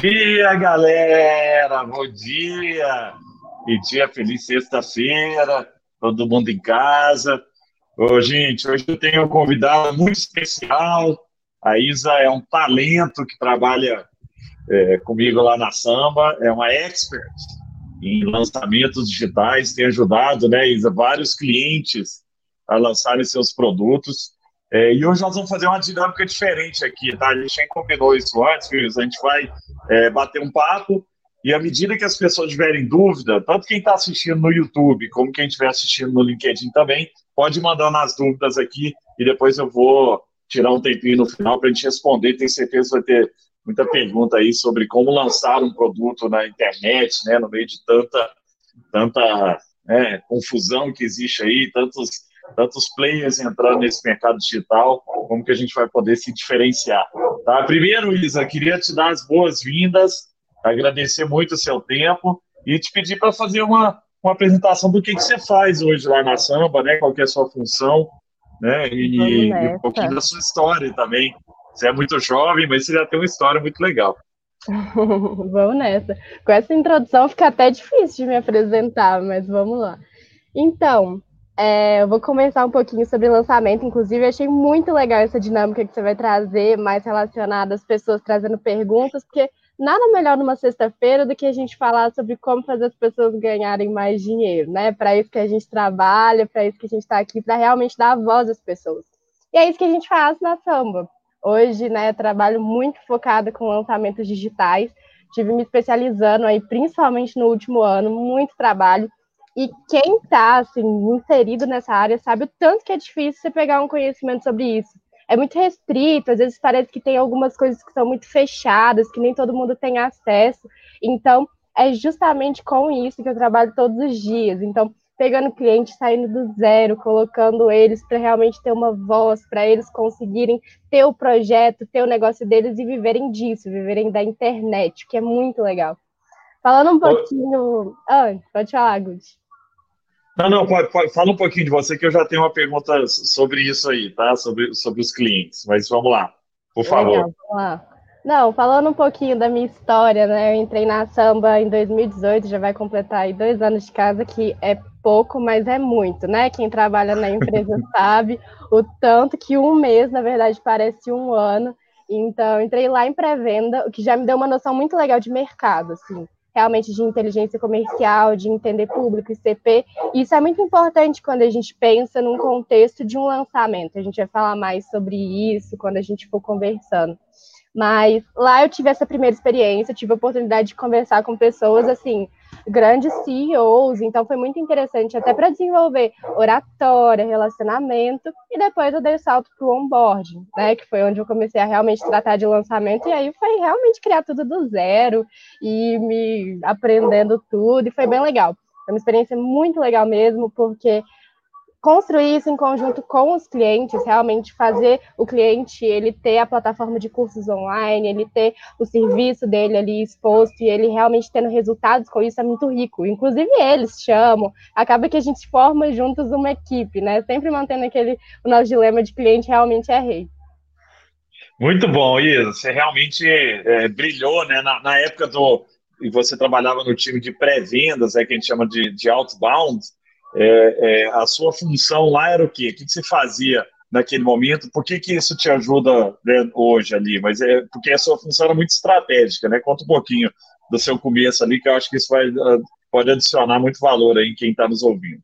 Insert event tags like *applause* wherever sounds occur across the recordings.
Dia, galera! Bom dia! E dia feliz sexta-feira, todo mundo em casa. Ô, gente, hoje eu tenho um convidado muito especial. A Isa é um talento que trabalha é, comigo lá na Samba, é uma expert em lançamentos digitais, tem ajudado, né, Isa, vários clientes a lançarem seus produtos. É, e hoje nós vamos fazer uma dinâmica diferente aqui, tá? A gente nem combinou isso antes, viu? A gente vai é, bater um papo e à medida que as pessoas tiverem dúvida, tanto quem está assistindo no YouTube como quem estiver assistindo no LinkedIn também, pode mandar nas dúvidas aqui e depois eu vou tirar um tempinho no final para a gente responder. Tenho certeza que vai ter muita pergunta aí sobre como lançar um produto na internet, né, no meio de tanta, tanta né, confusão que existe aí, tantos, tantos players entrando nesse mercado digital, como que a gente vai poder se diferenciar. Tá? Primeiro, Isa, queria te dar as boas-vindas, agradecer muito o seu tempo e te pedir para fazer uma, uma apresentação do que, que você faz hoje lá na Samba, né, qual é a sua função, né, e, e um pouquinho da sua história também, você é muito jovem, mas você já tem uma história muito legal. *laughs* vamos nessa. Com essa introdução fica até difícil de me apresentar, mas vamos lá. Então, é, eu vou conversar um pouquinho sobre lançamento. Inclusive, achei muito legal essa dinâmica que você vai trazer, mais relacionada às pessoas trazendo perguntas, porque nada melhor numa sexta-feira do que a gente falar sobre como fazer as pessoas ganharem mais dinheiro, né? Para isso que a gente trabalha, para isso que a gente está aqui, para realmente dar voz às pessoas. E é isso que a gente faz na Samba. Hoje, né, trabalho muito focada com lançamentos digitais. Tive me especializando aí, principalmente no último ano, muito trabalho. E quem está assim, inserido nessa área sabe o tanto que é difícil você pegar um conhecimento sobre isso. É muito restrito, às vezes parece que tem algumas coisas que são muito fechadas, que nem todo mundo tem acesso. Então, é justamente com isso que eu trabalho todos os dias. Então, pegando clientes, saindo do zero, colocando eles para realmente ter uma voz, para eles conseguirem ter o projeto, ter o negócio deles e viverem disso, viverem da internet, que é muito legal. Falando um pouquinho. Ah, pode falar, Gucci. Não, não, pode, pode, fala um pouquinho de você, que eu já tenho uma pergunta sobre isso aí, tá? Sobre, sobre os clientes. Mas vamos lá, por favor. Legal, vamos lá. Não, falando um pouquinho da minha história, né? Eu entrei na samba em 2018, já vai completar aí dois anos de casa, que é pouco, mas é muito, né? Quem trabalha na empresa *laughs* sabe o tanto que um mês, na verdade, parece um ano. Então, entrei lá em pré-venda, o que já me deu uma noção muito legal de mercado, assim, realmente de inteligência comercial, de entender público e CP. Isso é muito importante quando a gente pensa num contexto de um lançamento. A gente vai falar mais sobre isso quando a gente for conversando. Mas lá eu tive essa primeira experiência, tive a oportunidade de conversar com pessoas assim, grandes CEOs, então foi muito interessante até para desenvolver oratória, relacionamento, e depois eu dei o salto para o onboarding, né, que foi onde eu comecei a realmente tratar de lançamento, e aí foi realmente criar tudo do zero e me aprendendo tudo, e foi bem legal. Foi uma experiência muito legal mesmo, porque construir isso em conjunto com os clientes, realmente fazer o cliente ele ter a plataforma de cursos online, ele ter o serviço dele ali exposto e ele realmente tendo resultados com isso é muito rico. Inclusive eles chamam, acaba que a gente forma juntos uma equipe, né? Sempre mantendo aquele o nosso dilema de cliente realmente é rei. Muito bom, Isa. Você realmente é, brilhou, né? Na, na, época do e você trabalhava no time de pré-vendas, é que a gente chama de, de outbound é, é, a sua função lá era o quê? O que, você fazia naquele momento? Por que, que isso te ajuda né, hoje ali? Mas é porque a sua função era muito estratégica, né? Conta um pouquinho do seu começo ali, que eu acho que isso vai, ah, pode adicionar muito valor aí em quem está nos ouvindo.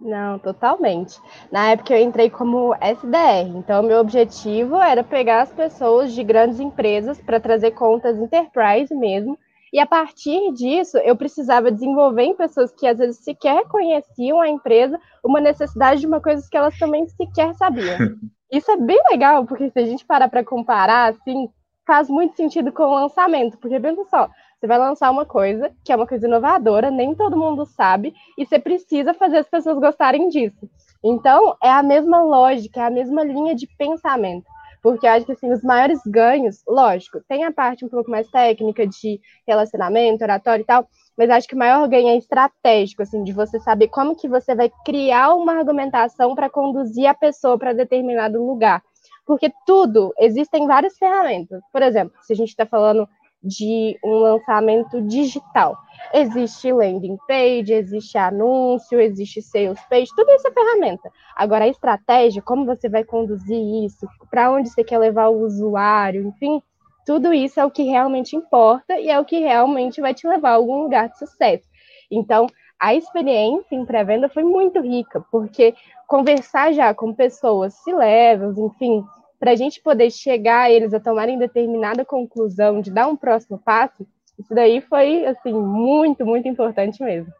Não, totalmente. Na época eu entrei como SDR, então meu objetivo era pegar as pessoas de grandes empresas para trazer contas enterprise mesmo e a partir disso, eu precisava desenvolver em pessoas que às vezes sequer conheciam a empresa uma necessidade de uma coisa que elas também sequer sabiam. *laughs* Isso é bem legal, porque se a gente parar para comparar, assim, faz muito sentido com o lançamento, porque pensa só, você vai lançar uma coisa que é uma coisa inovadora, nem todo mundo sabe, e você precisa fazer as pessoas gostarem disso. Então, é a mesma lógica, é a mesma linha de pensamento porque eu acho que assim, os maiores ganhos, lógico, tem a parte um pouco mais técnica de relacionamento, oratório e tal, mas acho que o maior ganho é estratégico, assim, de você saber como que você vai criar uma argumentação para conduzir a pessoa para determinado lugar. Porque tudo, existem várias ferramentas. Por exemplo, se a gente está falando de um lançamento digital. Existe landing page, existe anúncio, existe sales page, tudo isso é ferramenta. Agora, a estratégia, como você vai conduzir isso, para onde você quer levar o usuário, enfim, tudo isso é o que realmente importa e é o que realmente vai te levar a algum lugar de sucesso. Então, a experiência em pré-venda foi muito rica, porque conversar já com pessoas se levels, enfim, para a gente poder chegar a eles a tomarem determinada conclusão, de dar um próximo passo, isso daí foi, assim, muito, muito importante mesmo.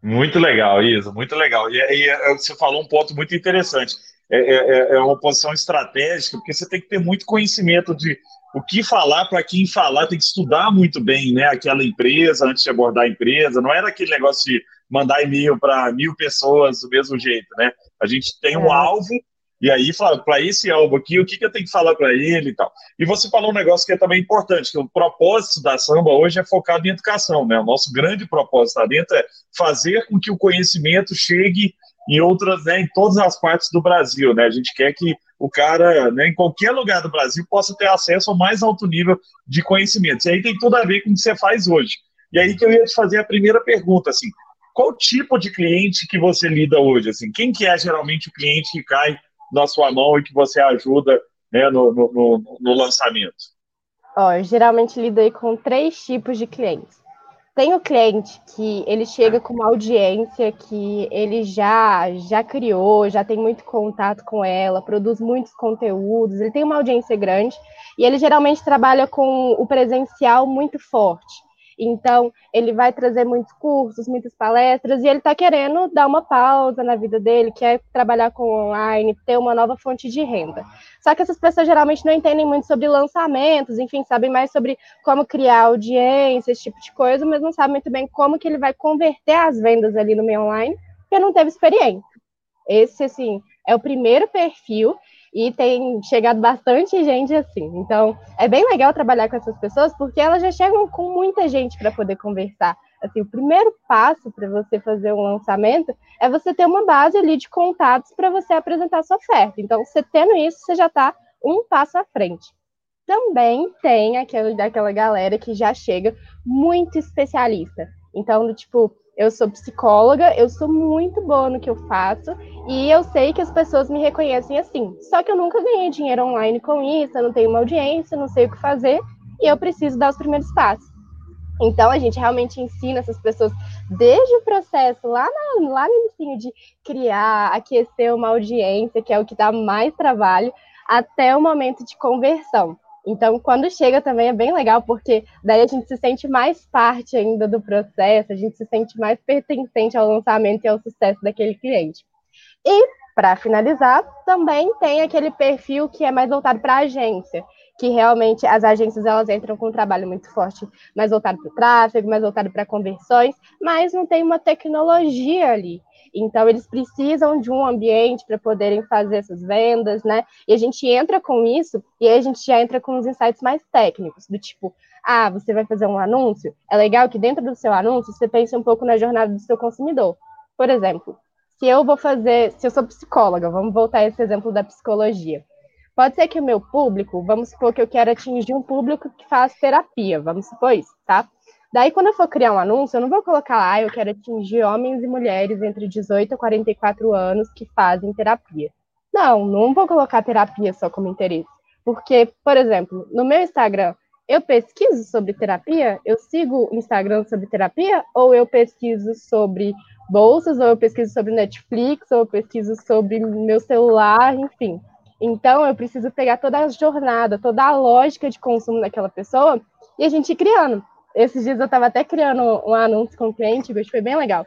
Muito legal, Isa, muito legal. E, e é, você falou um ponto muito interessante. É, é, é, é uma posição estratégica, porque você tem que ter muito conhecimento de o que falar, para quem falar, tem que estudar muito bem né, aquela empresa antes de abordar a empresa. Não era aquele negócio de mandar e-mail para mil pessoas do mesmo jeito, né? A gente tem um é. alvo e aí fala para esse alvo aqui, o que, que eu tenho que falar para ele e tal. E você falou um negócio que é também importante, que o propósito da samba hoje é focado em educação, né? O nosso grande propósito lá dentro é fazer com que o conhecimento chegue em outras, né, em todas as partes do Brasil, né? A gente quer que o cara, né, em qualquer lugar do Brasil, possa ter acesso ao mais alto nível de conhecimentos. E aí tem tudo a ver com o que você faz hoje. E aí que eu ia te fazer a primeira pergunta, assim, qual tipo de cliente que você lida hoje? Assim, quem que é geralmente o cliente que cai na sua mão e que você ajuda né, no, no, no, no lançamento? Ó, eu geralmente lido com três tipos de clientes. Tem o cliente que ele chega com uma audiência que ele já já criou, já tem muito contato com ela, produz muitos conteúdos, ele tem uma audiência grande e ele geralmente trabalha com o presencial muito forte. Então, ele vai trazer muitos cursos, muitas palestras, e ele está querendo dar uma pausa na vida dele, quer trabalhar com online, ter uma nova fonte de renda. Só que essas pessoas geralmente não entendem muito sobre lançamentos, enfim, sabem mais sobre como criar audiência, esse tipo de coisa, mas não sabem muito bem como que ele vai converter as vendas ali no meio online, porque não teve experiência. Esse, assim, é o primeiro perfil e tem chegado bastante gente assim. Então, é bem legal trabalhar com essas pessoas porque elas já chegam com muita gente para poder conversar. Assim, o primeiro passo para você fazer um lançamento é você ter uma base ali de contatos para você apresentar sua oferta. Então, você tendo isso, você já está um passo à frente. Também tem aquele daquela galera que já chega muito especialista. Então, tipo, eu sou psicóloga, eu sou muito boa no que eu faço e eu sei que as pessoas me reconhecem assim. Só que eu nunca ganhei dinheiro online com isso, eu não tenho uma audiência, não sei o que fazer e eu preciso dar os primeiros passos. Então a gente realmente ensina essas pessoas desde o processo lá, na, lá no início de criar, aquecer uma audiência, que é o que dá mais trabalho, até o momento de conversão. Então, quando chega também é bem legal, porque daí a gente se sente mais parte ainda do processo, a gente se sente mais pertencente ao lançamento e ao sucesso daquele cliente. E, para finalizar, também tem aquele perfil que é mais voltado para a agência, que realmente as agências elas entram com um trabalho muito forte, mais voltado para o tráfego, mais voltado para conversões, mas não tem uma tecnologia ali. Então, eles precisam de um ambiente para poderem fazer essas vendas, né? E a gente entra com isso, e aí a gente já entra com os insights mais técnicos, do tipo, ah, você vai fazer um anúncio? É legal que dentro do seu anúncio você pense um pouco na jornada do seu consumidor. Por exemplo, se eu vou fazer, se eu sou psicóloga, vamos voltar a esse exemplo da psicologia. Pode ser que o meu público, vamos supor que eu quero atingir um público que faz terapia, vamos supor isso, tá? Daí, quando eu for criar um anúncio, eu não vou colocar lá, ah, eu quero atingir homens e mulheres entre 18 e 44 anos que fazem terapia. Não, não vou colocar terapia só como interesse. Porque, por exemplo, no meu Instagram, eu pesquiso sobre terapia? Eu sigo Instagram sobre terapia? Ou eu pesquiso sobre bolsas? Ou eu pesquiso sobre Netflix? Ou eu pesquiso sobre meu celular? Enfim. Então, eu preciso pegar toda a jornada, toda a lógica de consumo daquela pessoa e a gente ir criando esses dias eu estava até criando um anúncio com o cliente, que foi bem legal,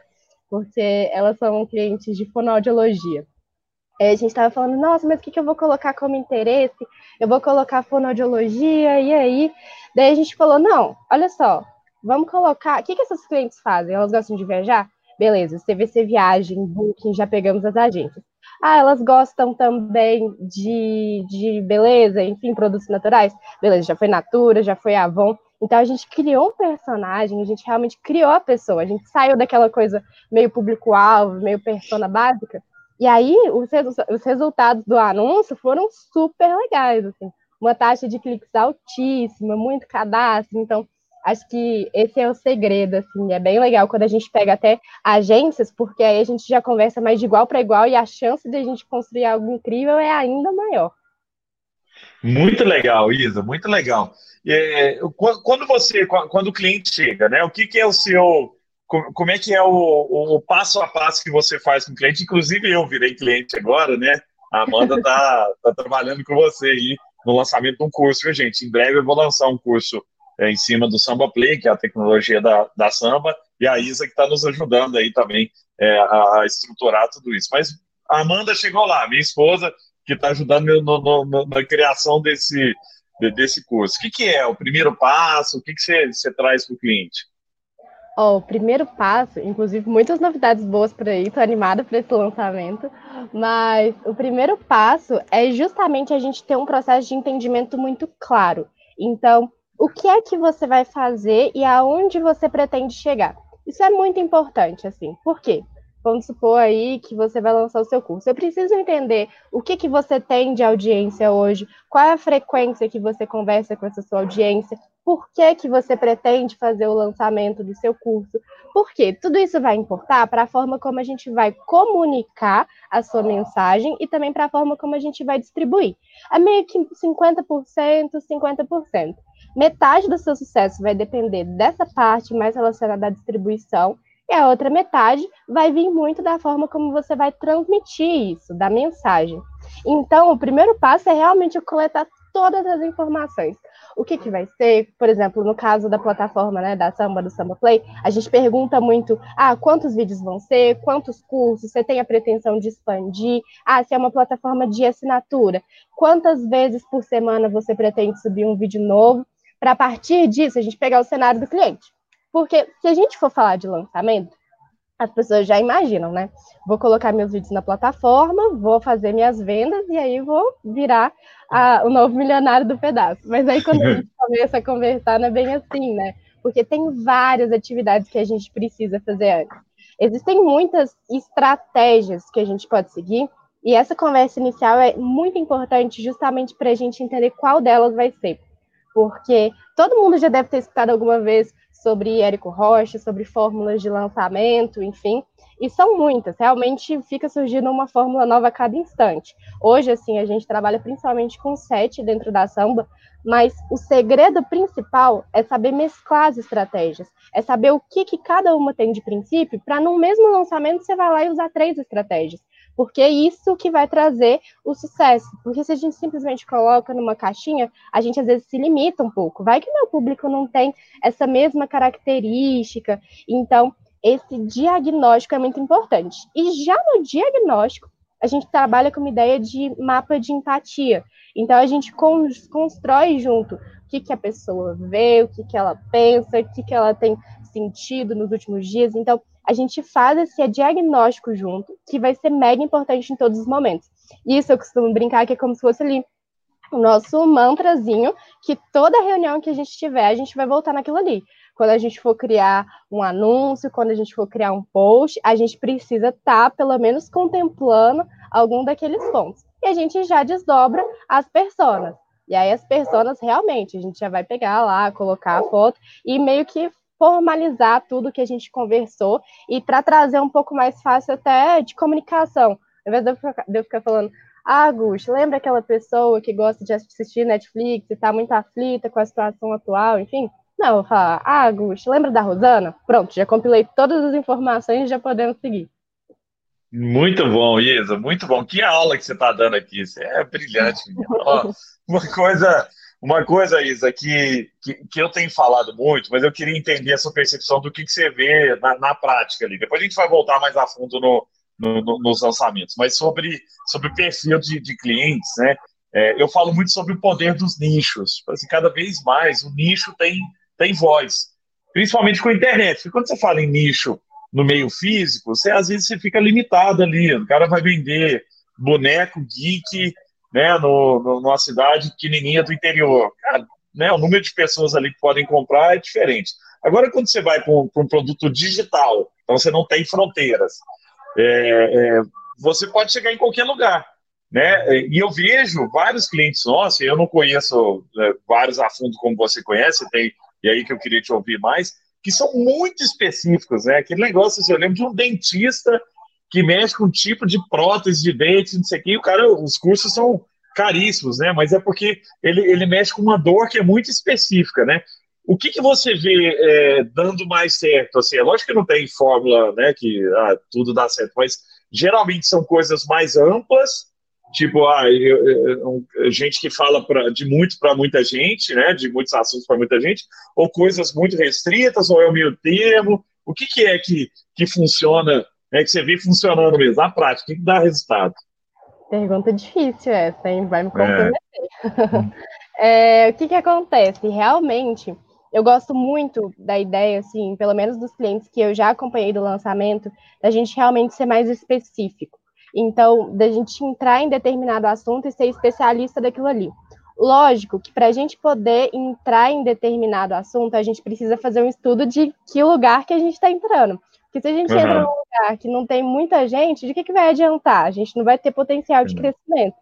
porque elas são clientes de fonoaudiologia. Aí a gente estava falando, nossa, mas o que, que eu vou colocar como interesse? Eu vou colocar fonoaudiologia, e aí? Daí a gente falou, não, olha só, vamos colocar. O que, que essas clientes fazem? Elas gostam de viajar? Beleza, CVC Viagem, Booking, já pegamos as agências. Ah, elas gostam também de, de beleza, enfim, produtos naturais? Beleza, já foi Natura, já foi Avon. Então a gente criou um personagem, a gente realmente criou a pessoa, a gente saiu daquela coisa meio público-alvo, meio persona básica. E aí os, os, resultados do anúncio foram super legais, assim. uma taxa de cliques altíssima, muito cadastro. Então, acho que esse é o segredo, assim, é bem legal quando a gente pega até agências, porque aí a gente já conversa mais de igual para igual e a chance de a gente construir algo incrível é ainda maior. Muito legal, Isa, muito legal. É, quando você, quando o cliente chega, né? O que, que é o seu, como é que é o, o, passo a passo que você faz com o cliente? Inclusive eu virei cliente agora, né? A Amanda está *laughs* tá trabalhando com você aí no lançamento de um curso, viu, gente? Em breve eu vou lançar um curso é, em cima do Samba Play, que é a tecnologia da, da Samba, e a Isa que está nos ajudando aí também é, a estruturar tudo isso. Mas a Amanda chegou lá, minha esposa, que está ajudando no, no, na criação desse, desse curso. O que, que é o primeiro passo? O que, você traz para o cliente? Oh, o primeiro passo, inclusive muitas novidades boas por aí, estou animada para esse lançamento, mas o primeiro passo é justamente a gente ter um processo de entendimento muito claro. Então, o que é que você vai fazer e aonde você pretende chegar? Isso é muito importante, assim. Por quê? Vamos supor aí que você vai lançar o seu curso. Eu preciso entender o que, que você tem de audiência hoje, qual é a frequência que você conversa com essa sua audiência, por que, que você pretende fazer o lançamento do seu curso, por quê? Tudo isso vai importar para a forma como a gente vai comunicar a sua mensagem e também para a forma como a gente vai distribuir. É meio que 50%, 50%. Metade do seu sucesso vai depender dessa parte mais relacionada à distribuição e a outra metade vai vir muito da forma como você vai transmitir isso, da mensagem. Então, o primeiro passo é realmente coletar todas as informações. O que, que vai ser, por exemplo, no caso da plataforma né, da Samba, do Samba Play, a gente pergunta muito, ah, quantos vídeos vão ser, quantos cursos, você tem a pretensão de expandir, ah, se é uma plataforma de assinatura, quantas vezes por semana você pretende subir um vídeo novo, para partir disso a gente pegar o cenário do cliente. Porque se a gente for falar de lançamento, as pessoas já imaginam, né? Vou colocar meus vídeos na plataforma, vou fazer minhas vendas e aí vou virar a, o novo milionário do pedaço. Mas aí quando a gente *laughs* começa a conversar, não é bem assim, né? Porque tem várias atividades que a gente precisa fazer antes. Existem muitas estratégias que a gente pode seguir, e essa conversa inicial é muito importante justamente para a gente entender qual delas vai ser. Porque todo mundo já deve ter escutado alguma vez sobre Érico Rocha, sobre fórmulas de lançamento, enfim. E são muitas, realmente fica surgindo uma fórmula nova a cada instante. Hoje, assim, a gente trabalha principalmente com sete dentro da samba, mas o segredo principal é saber mesclar as estratégias, é saber o que, que cada uma tem de princípio, para no mesmo lançamento você vai lá e usar três estratégias porque é isso que vai trazer o sucesso. Porque se a gente simplesmente coloca numa caixinha, a gente às vezes se limita um pouco. Vai que meu público não tem essa mesma característica. Então, esse diagnóstico é muito importante. E já no diagnóstico, a gente trabalha com uma ideia de mapa de empatia. Então, a gente constrói junto o que, que a pessoa vê, o que, que ela pensa, o que, que ela tem sentido nos últimos dias. Então, a gente faz esse diagnóstico junto, que vai ser mega importante em todos os momentos. Isso eu costumo brincar que é como se fosse ali o nosso mantrazinho, que toda reunião que a gente tiver, a gente vai voltar naquilo ali. Quando a gente for criar um anúncio, quando a gente for criar um post, a gente precisa estar, tá, pelo menos, contemplando algum daqueles pontos. E a gente já desdobra as personas. E aí, as personas, realmente, a gente já vai pegar lá, colocar a foto e meio que formalizar tudo que a gente conversou e para trazer um pouco mais fácil até de comunicação. Ao invés de eu ficar, de eu ficar falando, ah, Gus, lembra aquela pessoa que gosta de assistir Netflix e está muito aflita com a situação atual, enfim? Não, eu vou falar, ah, Gus, lembra da Rosana? Pronto, já compilei todas as informações e já podemos seguir. Muito bom, Isa, muito bom. Que aula que você está dando aqui, você é brilhante. *laughs* uma coisa uma coisa, Isa, que, que, que, eu tenho falado muito, mas eu queria entender a sua percepção do que, que você vê na, na prática ali. Depois a gente vai voltar mais a fundo no, no, no, nos lançamentos, mas sobre, sobre perfil de, de clientes, né? É, eu falo muito sobre o poder dos nichos. Assim, cada vez mais o nicho tem, tem voz, principalmente com a internet. Porque quando você fala em nicho no meio físico, você às vezes você fica limitado ali. O cara vai vender boneco geek né, no, no, numa cidade pequenininha do interior. Cara, né, o número de pessoas ali que podem comprar é diferente. Agora, quando você vai para um, produto digital, então você não tem fronteiras, é, é, você pode chegar em qualquer lugar. né? E eu vejo vários clientes nossos, eu não conheço é, vários a fundo como você conhece, tem, e aí que eu queria te ouvir mais, que são muito específicos, né? Aquele negócio, assim, eu lembro de um dentista que mexe com um tipo de prótese de dente, não sei o que, o cara, os cursos são caríssimos, né? Mas é porque ele, ele mexe com uma dor que é muito específica, né? O que, que você vê é, dando mais certo? Assim, é lógico que não tem fórmula, né? Que ah, tudo dá certo, mas geralmente são coisas mais amplas, tipo, ah, gente que fala pra, de muito para muita gente, né? De muitos assuntos para muita gente, ou coisas muito restritas, ou é o meio termo. O que, que é que, que funciona, é que você vê funcionando mesmo, na prática, o que, que dá resultado? Pergunta difícil essa, hein? Vai me é. comprometer. É. *laughs* é, o que, que acontece? Realmente, eu gosto muito da ideia, assim, pelo menos dos clientes que eu já acompanhei do lançamento, da gente realmente ser mais específico. Então, da gente entrar em determinado assunto e ser especialista daquilo ali. Lógico que para a gente poder entrar em determinado assunto, a gente precisa fazer um estudo de que lugar que a gente está entrando. Porque se a gente uhum. entra num lugar que não tem muita gente, de que, que vai adiantar? A gente não vai ter potencial de crescimento.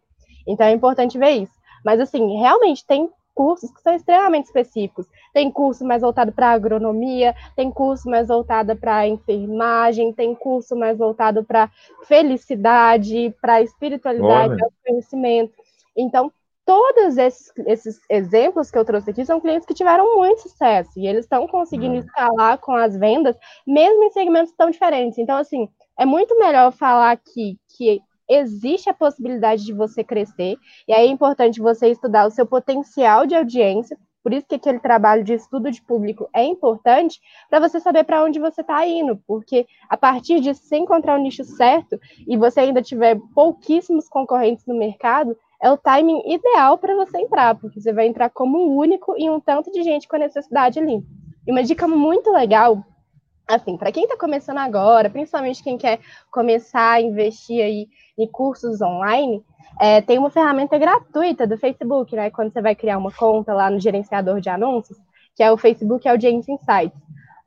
Então é importante ver isso. Mas, assim, realmente tem cursos que são extremamente específicos. Tem curso mais voltado para agronomia, tem curso mais voltado para enfermagem, tem curso mais voltado para felicidade, para espiritualidade, conhecimento. Então, todos esses, esses, exemplos que eu trouxe aqui são clientes que tiveram muito sucesso e eles estão conseguindo uhum. escalar com as vendas, mesmo em segmentos tão diferentes. Então, assim, é muito melhor falar aqui que existe a possibilidade de você crescer, e aí é importante você estudar o seu potencial de audiência, por isso que aquele trabalho de estudo de público é importante para você saber para onde você está indo, porque a partir de se encontrar o nicho certo e você ainda tiver pouquíssimos concorrentes no mercado, é o timing ideal para você entrar, porque você vai entrar como um único e um tanto de gente com a necessidade ali. E uma dica muito legal assim, para quem está começando agora, principalmente quem quer começar a investir aí em cursos online, é, tem uma ferramenta gratuita do Facebook, né? Quando você vai criar uma conta lá no gerenciador de anúncios, que é o Facebook Audience Insights.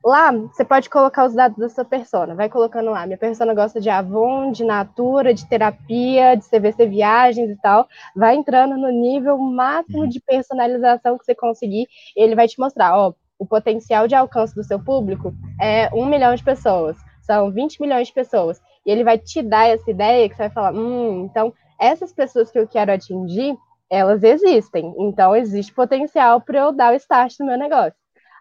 Lá, você pode colocar os dados da sua persona. Vai colocando lá. Minha persona gosta de Avon, de Natura, de terapia, de CVC Viagens e tal. Vai entrando no nível máximo de personalização que você conseguir. ele vai te mostrar, ó, o potencial de alcance do seu público é um milhão de pessoas, são 20 milhões de pessoas. E ele vai te dar essa ideia que você vai falar, hum, então essas pessoas que eu quero atingir, elas existem. Então existe potencial para eu dar o start no meu negócio.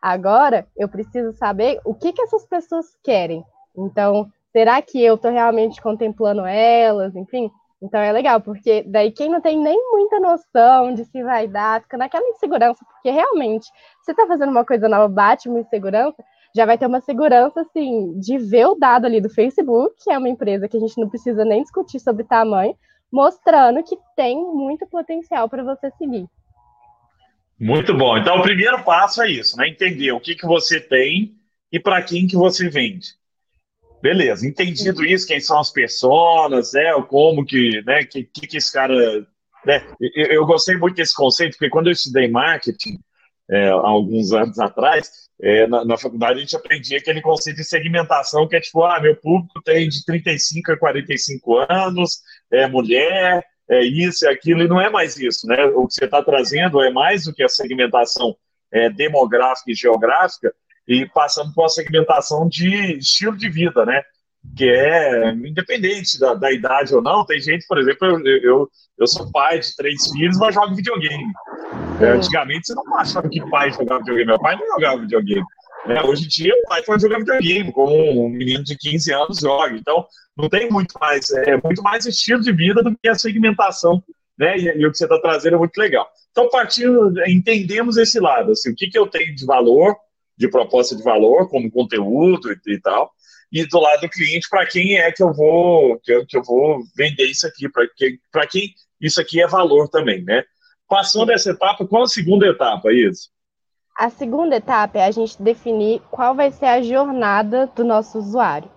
Agora eu preciso saber o que, que essas pessoas querem. Então, será que eu estou realmente contemplando elas? Enfim, então é legal, porque daí quem não tem nem muita noção de se vai dar, fica naquela insegurança, porque realmente, você está fazendo uma coisa nova, bate uma insegurança, já vai ter uma segurança, assim, de ver o dado ali do Facebook, que é uma empresa que a gente não precisa nem discutir sobre tamanho, mostrando que tem muito potencial para você seguir. Muito bom. Então, o primeiro passo é isso, né? Entender o que, que você tem e para quem que você vende. Beleza, entendido isso, quem são as pessoas, né, como que, né, que, que, que esse cara, né, eu, eu, gostei muito desse conceito, porque quando eu estudei marketing, é, alguns anos atrás, é, na, na, faculdade a gente aprendia aquele conceito de segmentação, que é tipo, ah, meu público tem de 35 a 45 anos, é mulher, é isso e aquilo, e não é mais isso, né, o que você está trazendo é mais do que a segmentação é, demográfica e geográfica, e passando por uma segmentação de estilo de vida, né? Que é independente da, da idade ou não. Tem gente, por exemplo, eu, eu, eu sou pai de três filhos, mas jogo videogame. É, antigamente você não achava que pai jogava videogame. Meu pai não jogava videogame. É, hoje em dia, o pai pode jogar videogame, como um menino de 15 anos joga. Então, não tem muito mais, é muito mais estilo de vida do que a segmentação, né? E, e o que você está trazendo é muito legal. Então, partindo, entendemos esse lado, assim, o que, que eu tenho de valor, de proposta de valor, como conteúdo e, e tal, e do lado do cliente, para quem é que eu vou que eu, que eu vou vender isso aqui, para quem, quem isso aqui é valor também, né? Passando essa etapa, qual a segunda etapa, isso? A segunda etapa é a gente definir qual vai ser a jornada do nosso usuário.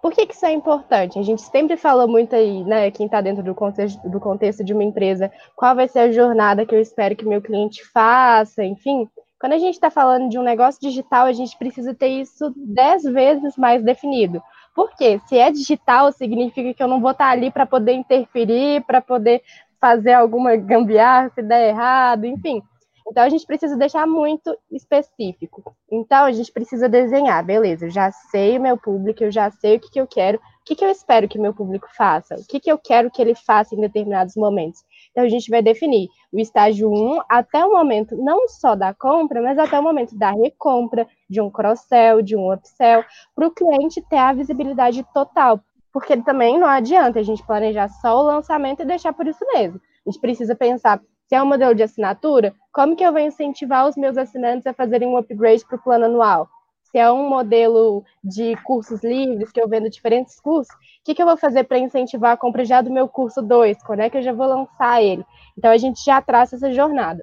Por que, que isso é importante? A gente sempre fala muito aí, né, quem está dentro do contexto, do contexto de uma empresa, qual vai ser a jornada que eu espero que meu cliente faça, enfim. Quando a gente está falando de um negócio digital, a gente precisa ter isso dez vezes mais definido. Porque se é digital, significa que eu não vou estar ali para poder interferir, para poder fazer alguma gambiarra se der errado, enfim. Então a gente precisa deixar muito específico. Então a gente precisa desenhar, beleza, eu já sei o meu público, eu já sei o que, que eu quero, o que, que eu espero que o meu público faça, o que, que eu quero que ele faça em determinados momentos. Então a gente vai definir o estágio 1 até o momento não só da compra, mas até o momento da recompra, de um cross-sell, de um upsell, para o cliente ter a visibilidade total. Porque também não adianta a gente planejar só o lançamento e deixar por isso mesmo. A gente precisa pensar se é um modelo de assinatura, como que eu vou incentivar os meus assinantes a fazerem um upgrade para o plano anual? Se é um modelo de cursos livres, que eu vendo diferentes cursos, o que, que eu vou fazer para incentivar a compra já do meu curso 2? Quando é que eu já vou lançar ele? Então, a gente já traça essa jornada.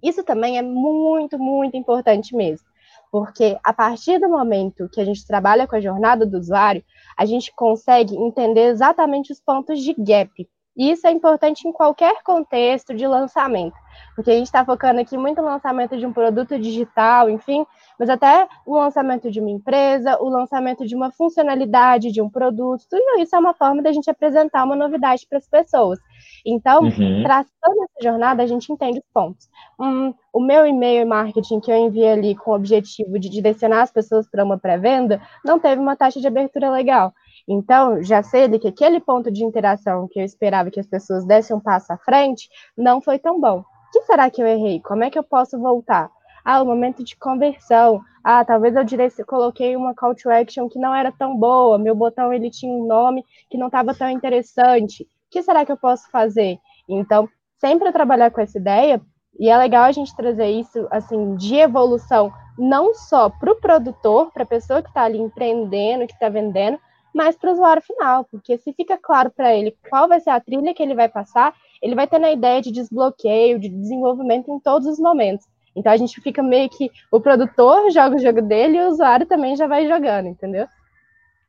Isso também é muito, muito importante mesmo, porque a partir do momento que a gente trabalha com a jornada do usuário, a gente consegue entender exatamente os pontos de gap e isso é importante em qualquer contexto de lançamento, porque a gente está focando aqui muito no lançamento de um produto digital, enfim, mas até o lançamento de uma empresa, o lançamento de uma funcionalidade de um produto, tudo isso é uma forma da gente apresentar uma novidade para as pessoas. Então, uhum. traçando essa jornada, a gente entende os pontos. Hum, o meu e-mail marketing que eu enviei ali com o objetivo de direcionar as pessoas para uma pré-venda não teve uma taxa de abertura legal. Então, já sei que aquele ponto de interação que eu esperava que as pessoas dessem um passo à frente não foi tão bom. O que será que eu errei? Como é que eu posso voltar? Ah, o momento de conversão. Ah, talvez eu coloquei uma call to action que não era tão boa. Meu botão ele tinha um nome que não estava tão interessante. O que será que eu posso fazer? Então, sempre trabalhar com essa ideia. E é legal a gente trazer isso assim de evolução, não só para o produtor, para a pessoa que está ali empreendendo, que está vendendo, mas para o usuário final, porque se fica claro para ele qual vai ser a trilha que ele vai passar, ele vai ter a ideia de desbloqueio, de desenvolvimento em todos os momentos. Então a gente fica meio que o produtor joga o jogo dele e o usuário também já vai jogando, entendeu?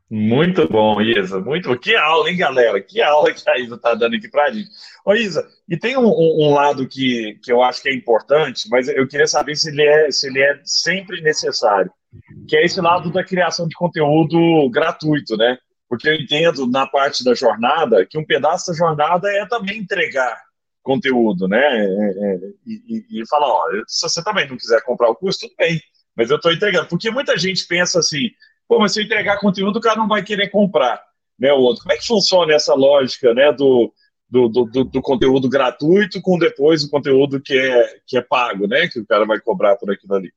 Muito bom, Isa. Muito Que aula, hein, galera? Que aula que a Isa está dando aqui para a gente. Ô, Isa, e tem um, um, lado que, que eu acho que é importante, mas eu queria saber se ele é, se ele é sempre necessário que é esse lado da criação de conteúdo gratuito, né? Porque eu entendo na parte da jornada que um pedaço da jornada é também entregar conteúdo, né? É, é, e, e, falar, ó, se você também não quiser comprar o curso, tudo bem, mas eu estou entregando. Porque muita gente pensa assim, pô, mas se eu entregar conteúdo, o cara não vai querer comprar, né? O outro. Como é que funciona essa lógica, né? Do, do, do, do, conteúdo gratuito com depois o conteúdo que é, que é pago, né? Que o cara vai cobrar por aquilo ali.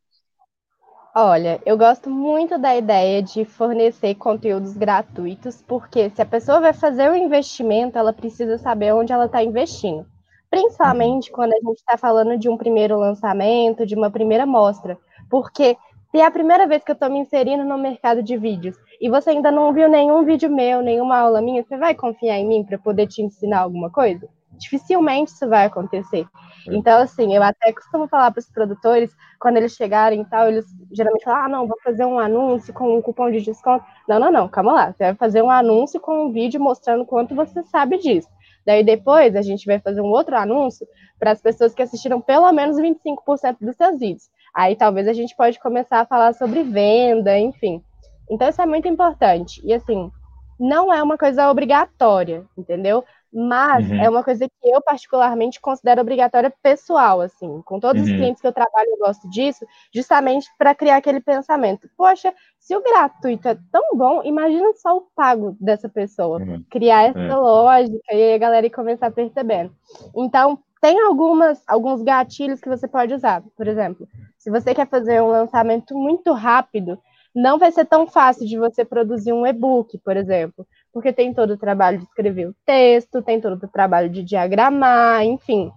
Olha, eu gosto muito da ideia de fornecer conteúdos gratuitos, porque se a pessoa vai fazer um investimento, ela precisa saber onde ela está investindo. Principalmente quando a gente está falando de um primeiro lançamento, de uma primeira mostra. Porque se é a primeira vez que eu estou me inserindo no mercado de vídeos e você ainda não viu nenhum vídeo meu, nenhuma aula minha, você vai confiar em mim para poder te ensinar alguma coisa? Dificilmente isso vai acontecer. É. Então, assim, eu até costumo falar para os produtores, quando eles chegarem e tal, eles geralmente falam, ah, não, vou fazer um anúncio com um cupom de desconto. Não, não, não, calma lá. Você vai fazer um anúncio com um vídeo mostrando quanto você sabe disso. Daí depois a gente vai fazer um outro anúncio para as pessoas que assistiram pelo menos 25% dos seus vídeos. Aí talvez a gente pode começar a falar sobre venda, enfim. Então isso é muito importante. E assim, não é uma coisa obrigatória, entendeu? Mas uhum. é uma coisa que eu particularmente considero obrigatória pessoal, assim. Com todos uhum. os clientes que eu trabalho, eu gosto disso, justamente para criar aquele pensamento. Poxa, se o gratuito é tão bom, imagina só o pago dessa pessoa. Uhum. Criar essa é. lógica e aí a galera começar a percebendo. Então, tem algumas, alguns gatilhos que você pode usar. Por exemplo, se você quer fazer um lançamento muito rápido, não vai ser tão fácil de você produzir um e-book, por exemplo porque tem todo o trabalho de escrever o texto, tem todo o trabalho de diagramar, enfim.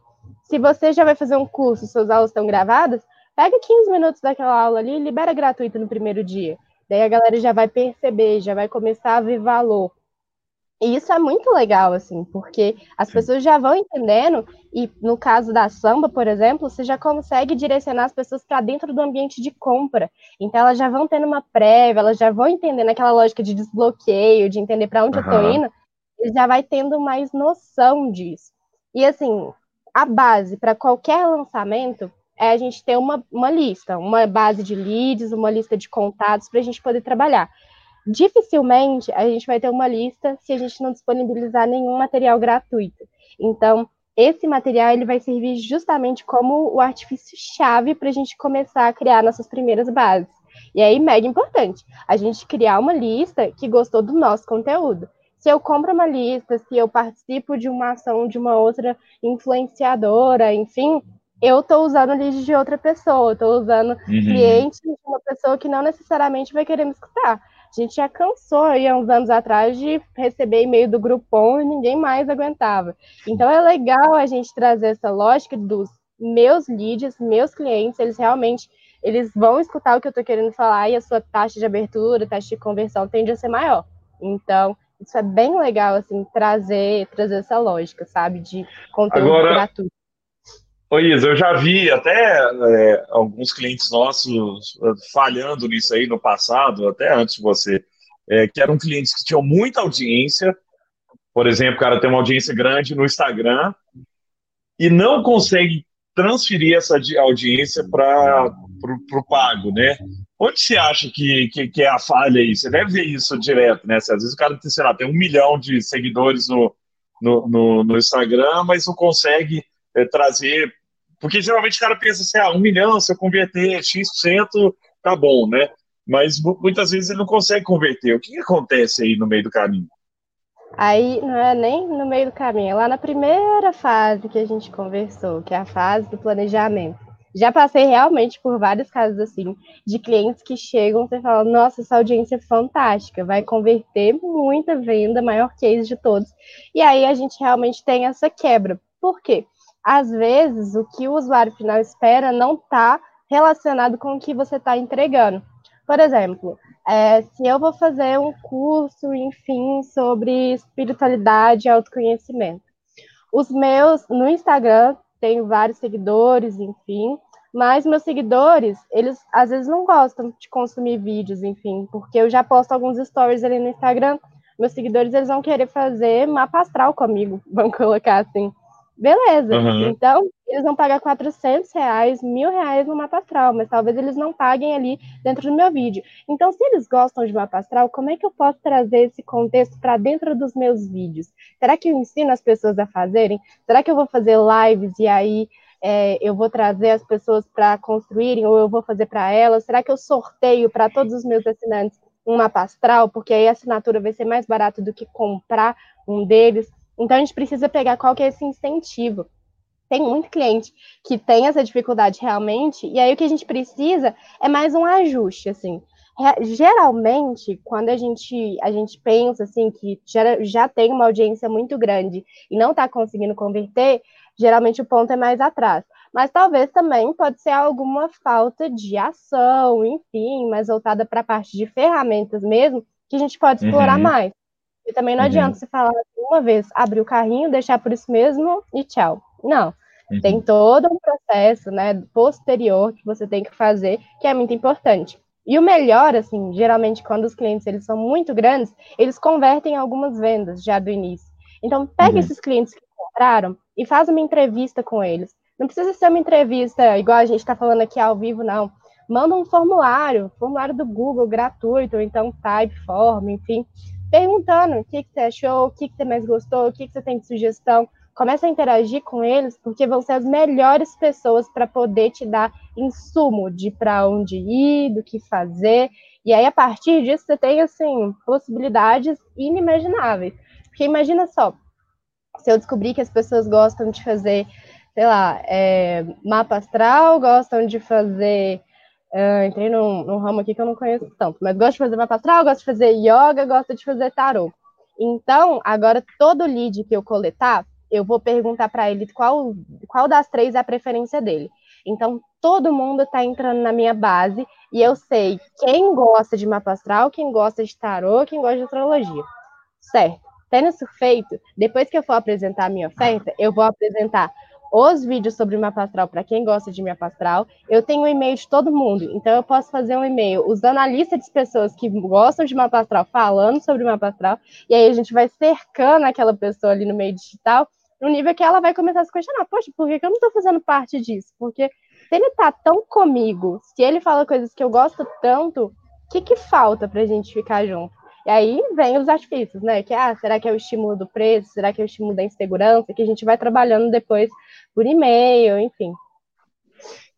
Se você já vai fazer um curso, suas aulas estão gravadas, pega 15 minutos daquela aula ali e libera gratuito no primeiro dia. Daí a galera já vai perceber, já vai começar a ver valor. E isso é muito legal, assim, porque as pessoas já vão entendendo, e no caso da samba, por exemplo, você já consegue direcionar as pessoas para dentro do ambiente de compra. Então elas já vão tendo uma prévia, elas já vão entendendo aquela lógica de desbloqueio, de entender para onde uhum. eu tô indo, e já vai tendo mais noção disso. E assim, a base para qualquer lançamento é a gente ter uma, uma lista, uma base de leads, uma lista de contatos para a gente poder trabalhar. Dificilmente a gente vai ter uma lista se a gente não disponibilizar nenhum material gratuito. Então, esse material ele vai servir justamente como o artifício chave para a gente começar a criar nossas primeiras bases. E aí, mega importante, a gente criar uma lista que gostou do nosso conteúdo. Se eu compro uma lista, se eu participo de uma ação de uma outra influenciadora, enfim, eu estou usando lead de outra pessoa, estou usando uhum. cliente de uma pessoa que não necessariamente vai querer me escutar. A gente já cansou aí há uns anos atrás de receber e-mail do Groupon e ninguém mais aguentava. Então é legal a gente trazer essa lógica dos meus leads, meus clientes, eles realmente eles vão escutar o que eu estou querendo falar e a sua taxa de abertura, taxa de conversão tende a ser maior. Então, isso é bem legal, assim, trazer, trazer essa lógica, sabe, de conteúdo Agora, gratuito. Ô Isa, eu já vi até é, alguns clientes nossos é, falhando nisso aí no passado, até antes de você, é, que eram clientes que tinham muita audiência, por exemplo, o cara tem uma audiência grande no Instagram e não consegue transferir essa audiência para o pago, né? Onde você acha que, que, que, é a falha aí? Você deve ver isso direto, né? Às vezes o cara tem, sei lá, tem um milhão de seguidores no, no, no, no Instagram, mas não consegue é, trazer. Porque geralmente o cara pensa assim, ah, um milhão, se eu converter X%, tá bom, né? Mas muitas vezes ele não consegue converter. O que, que acontece aí no meio do caminho? Aí não é nem no meio do caminho, é lá na primeira fase que a gente conversou, que é a fase do planejamento. Já passei realmente por vários casos assim, de clientes que chegam e falam: Nossa, essa audiência é fantástica, vai converter muita venda, maior case de todos. E aí a gente realmente tem essa quebra. Por quê? Às vezes o que o usuário final espera não está relacionado com o que você está entregando. Por exemplo, é, se eu vou fazer um curso, enfim, sobre espiritualidade e autoconhecimento. Os meus, no Instagram, tenho vários seguidores, enfim, mas meus seguidores, eles às vezes não gostam de consumir vídeos, enfim, porque eu já posto alguns stories ali no Instagram. Meus seguidores, eles vão querer fazer mapa astral comigo, *laughs* vamos colocar assim. Beleza. Uhum. Então, eles vão pagar 400 reais, mil reais no mapa astral, mas talvez eles não paguem ali dentro do meu vídeo. Então, se eles gostam de mapa astral, como é que eu posso trazer esse contexto para dentro dos meus vídeos? Será que eu ensino as pessoas a fazerem? Será que eu vou fazer lives e aí é, eu vou trazer as pessoas para construírem ou eu vou fazer para elas? Será que eu sorteio para todos os meus assinantes um mapa astral? Porque aí a assinatura vai ser mais barato do que comprar um deles. Então a gente precisa pegar qual que é esse incentivo. Tem muito cliente que tem essa dificuldade realmente, e aí o que a gente precisa é mais um ajuste, assim. Geralmente, quando a gente, a gente pensa assim que já, já tem uma audiência muito grande e não está conseguindo converter, geralmente o ponto é mais atrás. Mas talvez também pode ser alguma falta de ação, enfim, mais voltada para a parte de ferramentas mesmo, que a gente pode explorar uhum. mais. E também não uhum. adianta você falar uma vez, abrir o carrinho, deixar por isso mesmo e tchau. Não. Uhum. Tem todo um processo, né, posterior que você tem que fazer, que é muito importante. E o melhor, assim, geralmente quando os clientes eles são muito grandes, eles convertem algumas vendas já do início. Então, pega uhum. esses clientes que compraram e faz uma entrevista com eles. Não precisa ser uma entrevista igual a gente está falando aqui ao vivo, não. Manda um formulário, formulário do Google gratuito, ou então Typeform, enfim perguntando o que, que você achou, o que, que você mais gostou, o que, que você tem de sugestão. Começa a interagir com eles, porque vão ser as melhores pessoas para poder te dar insumo de para onde ir, do que fazer. E aí, a partir disso, você tem, assim, possibilidades inimagináveis. Porque imagina só, se eu descobrir que as pessoas gostam de fazer, sei lá, é, mapa astral, gostam de fazer Uh, entrei num, num, ramo aqui que eu não conheço tanto, mas gosto de fazer mapa astral, gosto de fazer yoga, gosto de fazer tarô. Então, agora, todo lead que eu coletar, eu vou perguntar para ele qual, qual das três é a preferência dele. Então, todo mundo está entrando na minha base e eu sei quem gosta de mapa astral, quem gosta de tarô, quem gosta de astrologia. Certo. Tendo isso feito, depois que eu for apresentar a minha oferta, eu vou apresentar os vídeos sobre mapa astral para quem gosta de mapa astral. Eu tenho o e-mail de todo mundo, então eu posso fazer um e-mail usando a lista de pessoas que gostam de mapa astral, falando sobre mapa astral, e aí a gente vai cercando aquela pessoa ali no meio digital, no nível que ela vai começar a se questionar: poxa, por que, eu não estou fazendo parte disso? Porque se ele está tão comigo, se ele fala coisas que eu gosto tanto, que, que falta para a gente ficar junto? E aí vem os artifícios, né? Que ah, será que é o estímulo do preço? Será que é o estímulo da insegurança? Que a gente vai trabalhando depois por e-mail, enfim.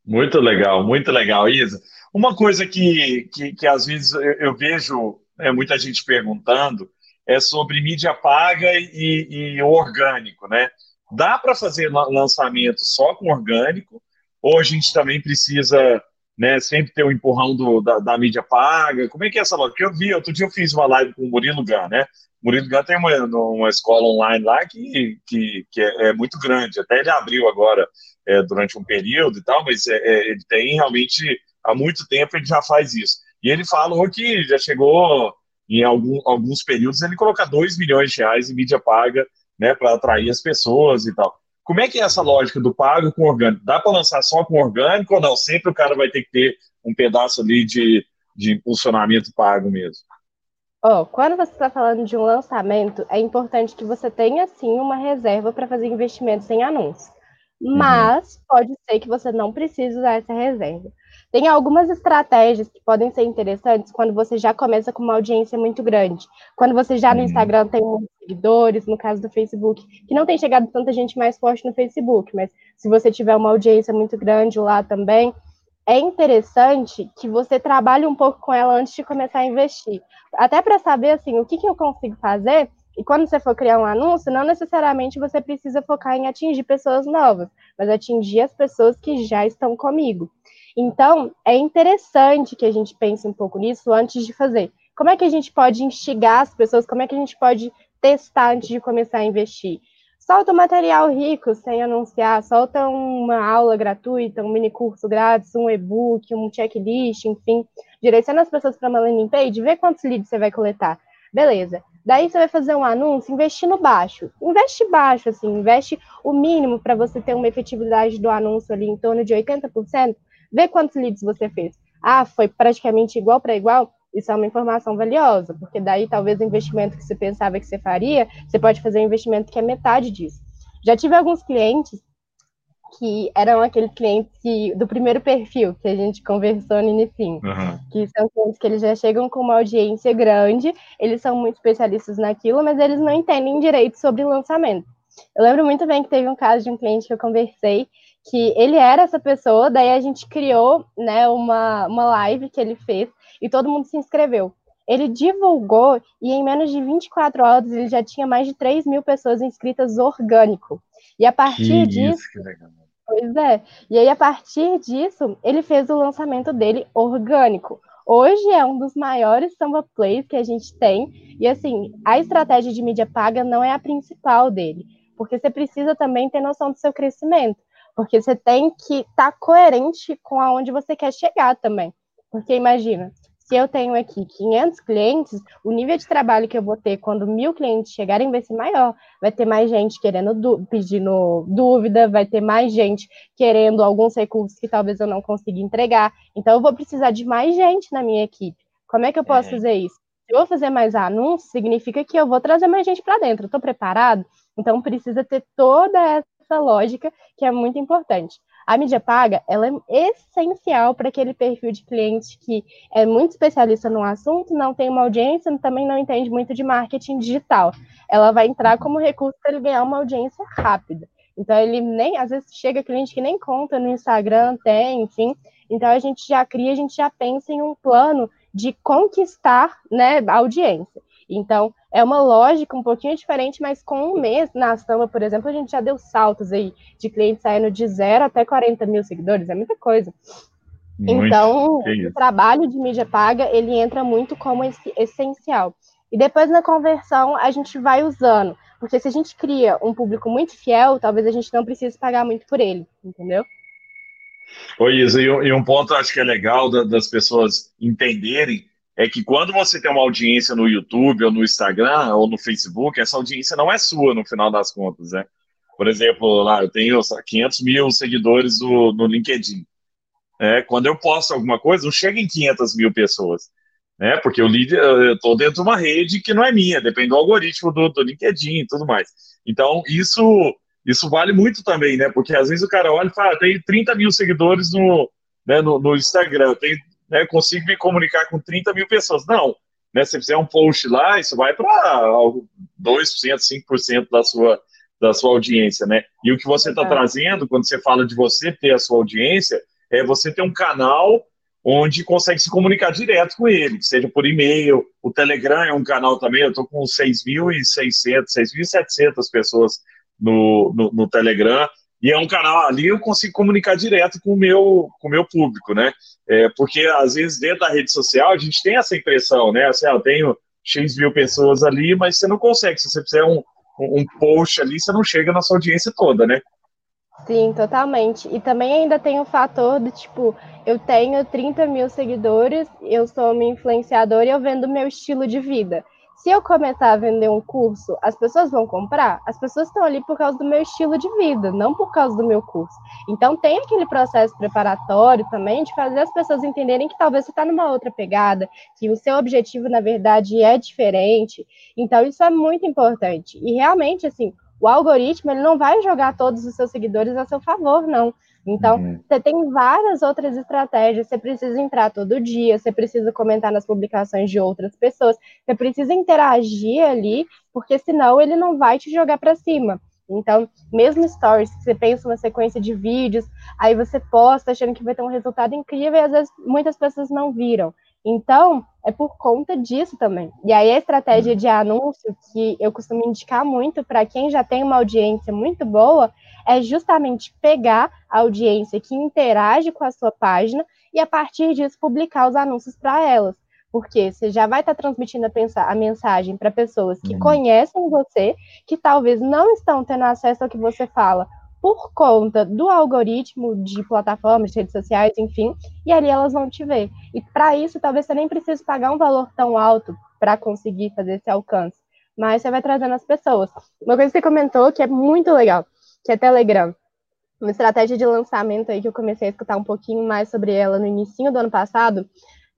Muito legal, muito legal, Isa. Uma coisa que, que, que às vezes eu, eu vejo é, muita gente perguntando é sobre mídia paga e, e orgânico, né? Dá para fazer lançamento só com orgânico, ou a gente também precisa né, sempre ter o um empurrão do, da, da, mídia paga? Como é que é essa? Porque eu vi, outro dia eu fiz uma live com o Murilo Gun, né? O Murilo Gun tem uma, uma escola online lá que, que, que é, é muito grande, até ele abriu agora é, durante um período e tal, mas é, é, ele tem realmente, há muito tempo ele já faz isso. E ele falou que já chegou em algum, alguns períodos ele colocar 2 milhões de reais em mídia paga né, para atrair as pessoas e tal. Como é que é essa lógica do pago com orgânico? Dá para lançar só com orgânico ou não? Sempre o cara vai ter que ter um pedaço ali de, de impulsionamento pago mesmo? Oh, quando você está falando de um lançamento, é importante que você tenha sim uma reserva para fazer investimentos em anúncios. Uhum. Mas uhum. pode ser que você não precise usar essa reserva. Tem algumas estratégias que podem ser interessantes quando você já começa com uma audiência muito grande. Quando você já no uhum. Instagram tem muitos seguidores, no caso do Facebook, que não tem chegado tanta gente mais forte no Facebook, mas se você tiver uma audiência muito grande lá também, é interessante que você trabalhe um pouco com ela antes de começar a investir. Até para saber assim, o que, que eu consigo fazer e quando você for criar um anúncio, não necessariamente você precisa focar em atingir pessoas novas, mas atingir as pessoas que já estão comigo. Então, é interessante que a gente pense um pouco nisso antes de fazer. Como é que a gente pode instigar as pessoas? Como é que a gente pode testar antes de começar a investir? Solta um material rico sem anunciar, solta uma aula gratuita, um mini curso grátis, um e-book, um checklist, enfim. Direciona as pessoas para uma landing page, vê quantos leads você vai coletar. Beleza. Daí você vai fazer um anúncio investindo baixo. Investe baixo, assim, investe o mínimo para você ter uma efetividade do anúncio ali em torno de 80%, Vê quantos leads você fez. Ah, foi praticamente igual para igual. Isso é uma informação valiosa, porque daí talvez o investimento que você pensava que você faria, você pode fazer um investimento que é metade disso. Já tive alguns clientes que eram aqueles clientes que, do primeiro perfil que a gente conversou no início, uhum. que são clientes que eles já chegam com uma audiência grande, eles são muito especialistas naquilo, mas eles não entendem direito sobre lançamento. Eu lembro muito bem que teve um caso de um cliente que eu conversei que ele era essa pessoa, daí a gente criou né, uma, uma live que ele fez e todo mundo se inscreveu. Ele divulgou e em menos de 24 horas ele já tinha mais de 3 mil pessoas inscritas orgânico. E a partir que disso. Isso. Pois é. E aí, a partir disso, ele fez o lançamento dele orgânico. Hoje é um dos maiores samba plays que a gente tem. E assim, a estratégia de mídia paga não é a principal dele, porque você precisa também ter noção do seu crescimento. Porque você tem que estar tá coerente com aonde você quer chegar também. Porque imagina, se eu tenho aqui 500 clientes, o nível de trabalho que eu vou ter quando mil clientes chegarem vai ser maior. Vai ter mais gente querendo pedindo dúvida, vai ter mais gente querendo alguns recursos que talvez eu não consiga entregar. Então, eu vou precisar de mais gente na minha equipe. Como é que eu posso é. fazer isso? Se eu vou fazer mais anúncios, significa que eu vou trazer mais gente para dentro. Estou preparado? Então, precisa ter toda essa lógica que é muito importante. A mídia paga, ela é essencial para aquele perfil de cliente que é muito especialista no assunto, não tem uma audiência, também não entende muito de marketing digital. Ela vai entrar como recurso para ele ganhar uma audiência rápida. Então ele nem, às vezes chega cliente que nem conta no Instagram, tem, enfim. Então a gente já cria, a gente já pensa em um plano de conquistar, né, audiência. Então, é uma lógica um pouquinho diferente, mas com um mês na Samba, por exemplo, a gente já deu saltos aí de clientes saindo de zero até 40 mil seguidores, é muita coisa. Muito, então, o trabalho de mídia paga, ele entra muito como essencial. E depois na conversão, a gente vai usando. Porque se a gente cria um público muito fiel, talvez a gente não precise pagar muito por ele, entendeu? Oi, Isa, e um ponto acho que é legal das pessoas entenderem é que quando você tem uma audiência no YouTube ou no Instagram ou no Facebook, essa audiência não é sua no final das contas, né? Por exemplo, lá eu tenho 500 mil seguidores no, no LinkedIn. É, quando eu posto alguma coisa, não chega em 500 mil pessoas, né? Porque eu estou dentro de uma rede que não é minha, depende do algoritmo do, do LinkedIn e tudo mais. Então, isso, isso vale muito também, né? Porque às vezes o cara olha e fala, ah, tem 30 mil seguidores no, né, no, no Instagram, tem né, consigo me comunicar com 30 mil pessoas. Não, né, se você fizer um post lá, isso vai para 2%, 5% da sua, da sua audiência, né? E o que você está é. trazendo, quando você fala de você ter a sua audiência, é você ter um canal onde consegue se comunicar direto com ele, seja por e-mail, o Telegram é um canal também, eu estou com 6.600, 6.700 pessoas no, no, no, Telegram, e é um canal ali eu consigo comunicar direto com o meu, com o meu público, né? É, porque às vezes dentro da rede social a gente tem essa impressão, né? Assim, ah, eu tenho X mil pessoas ali, mas você não consegue, se você fizer um, um post ali, você não chega na sua audiência toda, né? Sim, totalmente. E também ainda tem o fator de, tipo, eu tenho 30 mil seguidores, eu sou uma influenciadora e eu vendo meu estilo de vida. Se eu começar a vender um curso, as pessoas vão comprar? As pessoas estão ali por causa do meu estilo de vida, não por causa do meu curso. Então tem aquele processo preparatório também de fazer as pessoas entenderem que talvez você está numa outra pegada, que o seu objetivo, na verdade, é diferente. Então isso é muito importante. E realmente, assim, o algoritmo ele não vai jogar todos os seus seguidores a seu favor, não. Então, uhum. você tem várias outras estratégias. Você precisa entrar todo dia, você precisa comentar nas publicações de outras pessoas, você precisa interagir ali, porque senão ele não vai te jogar para cima. Então, mesmo stories, você pensa uma sequência de vídeos, aí você posta achando que vai ter um resultado incrível e às vezes muitas pessoas não viram. Então, é por conta disso também. E aí, a estratégia de anúncio, que eu costumo indicar muito para quem já tem uma audiência muito boa, é justamente pegar a audiência que interage com a sua página e, a partir disso, publicar os anúncios para elas. Porque você já vai estar tá transmitindo a, a mensagem para pessoas que uhum. conhecem você, que talvez não estão tendo acesso ao que você fala, por conta do algoritmo de plataformas, de redes sociais, enfim, e ali elas vão te ver. E para isso, talvez você nem precise pagar um valor tão alto para conseguir fazer esse alcance, mas você vai trazendo as pessoas. Uma coisa que você comentou que é muito legal, que é Telegram. Uma estratégia de lançamento aí que eu comecei a escutar um pouquinho mais sobre ela no início do ano passado,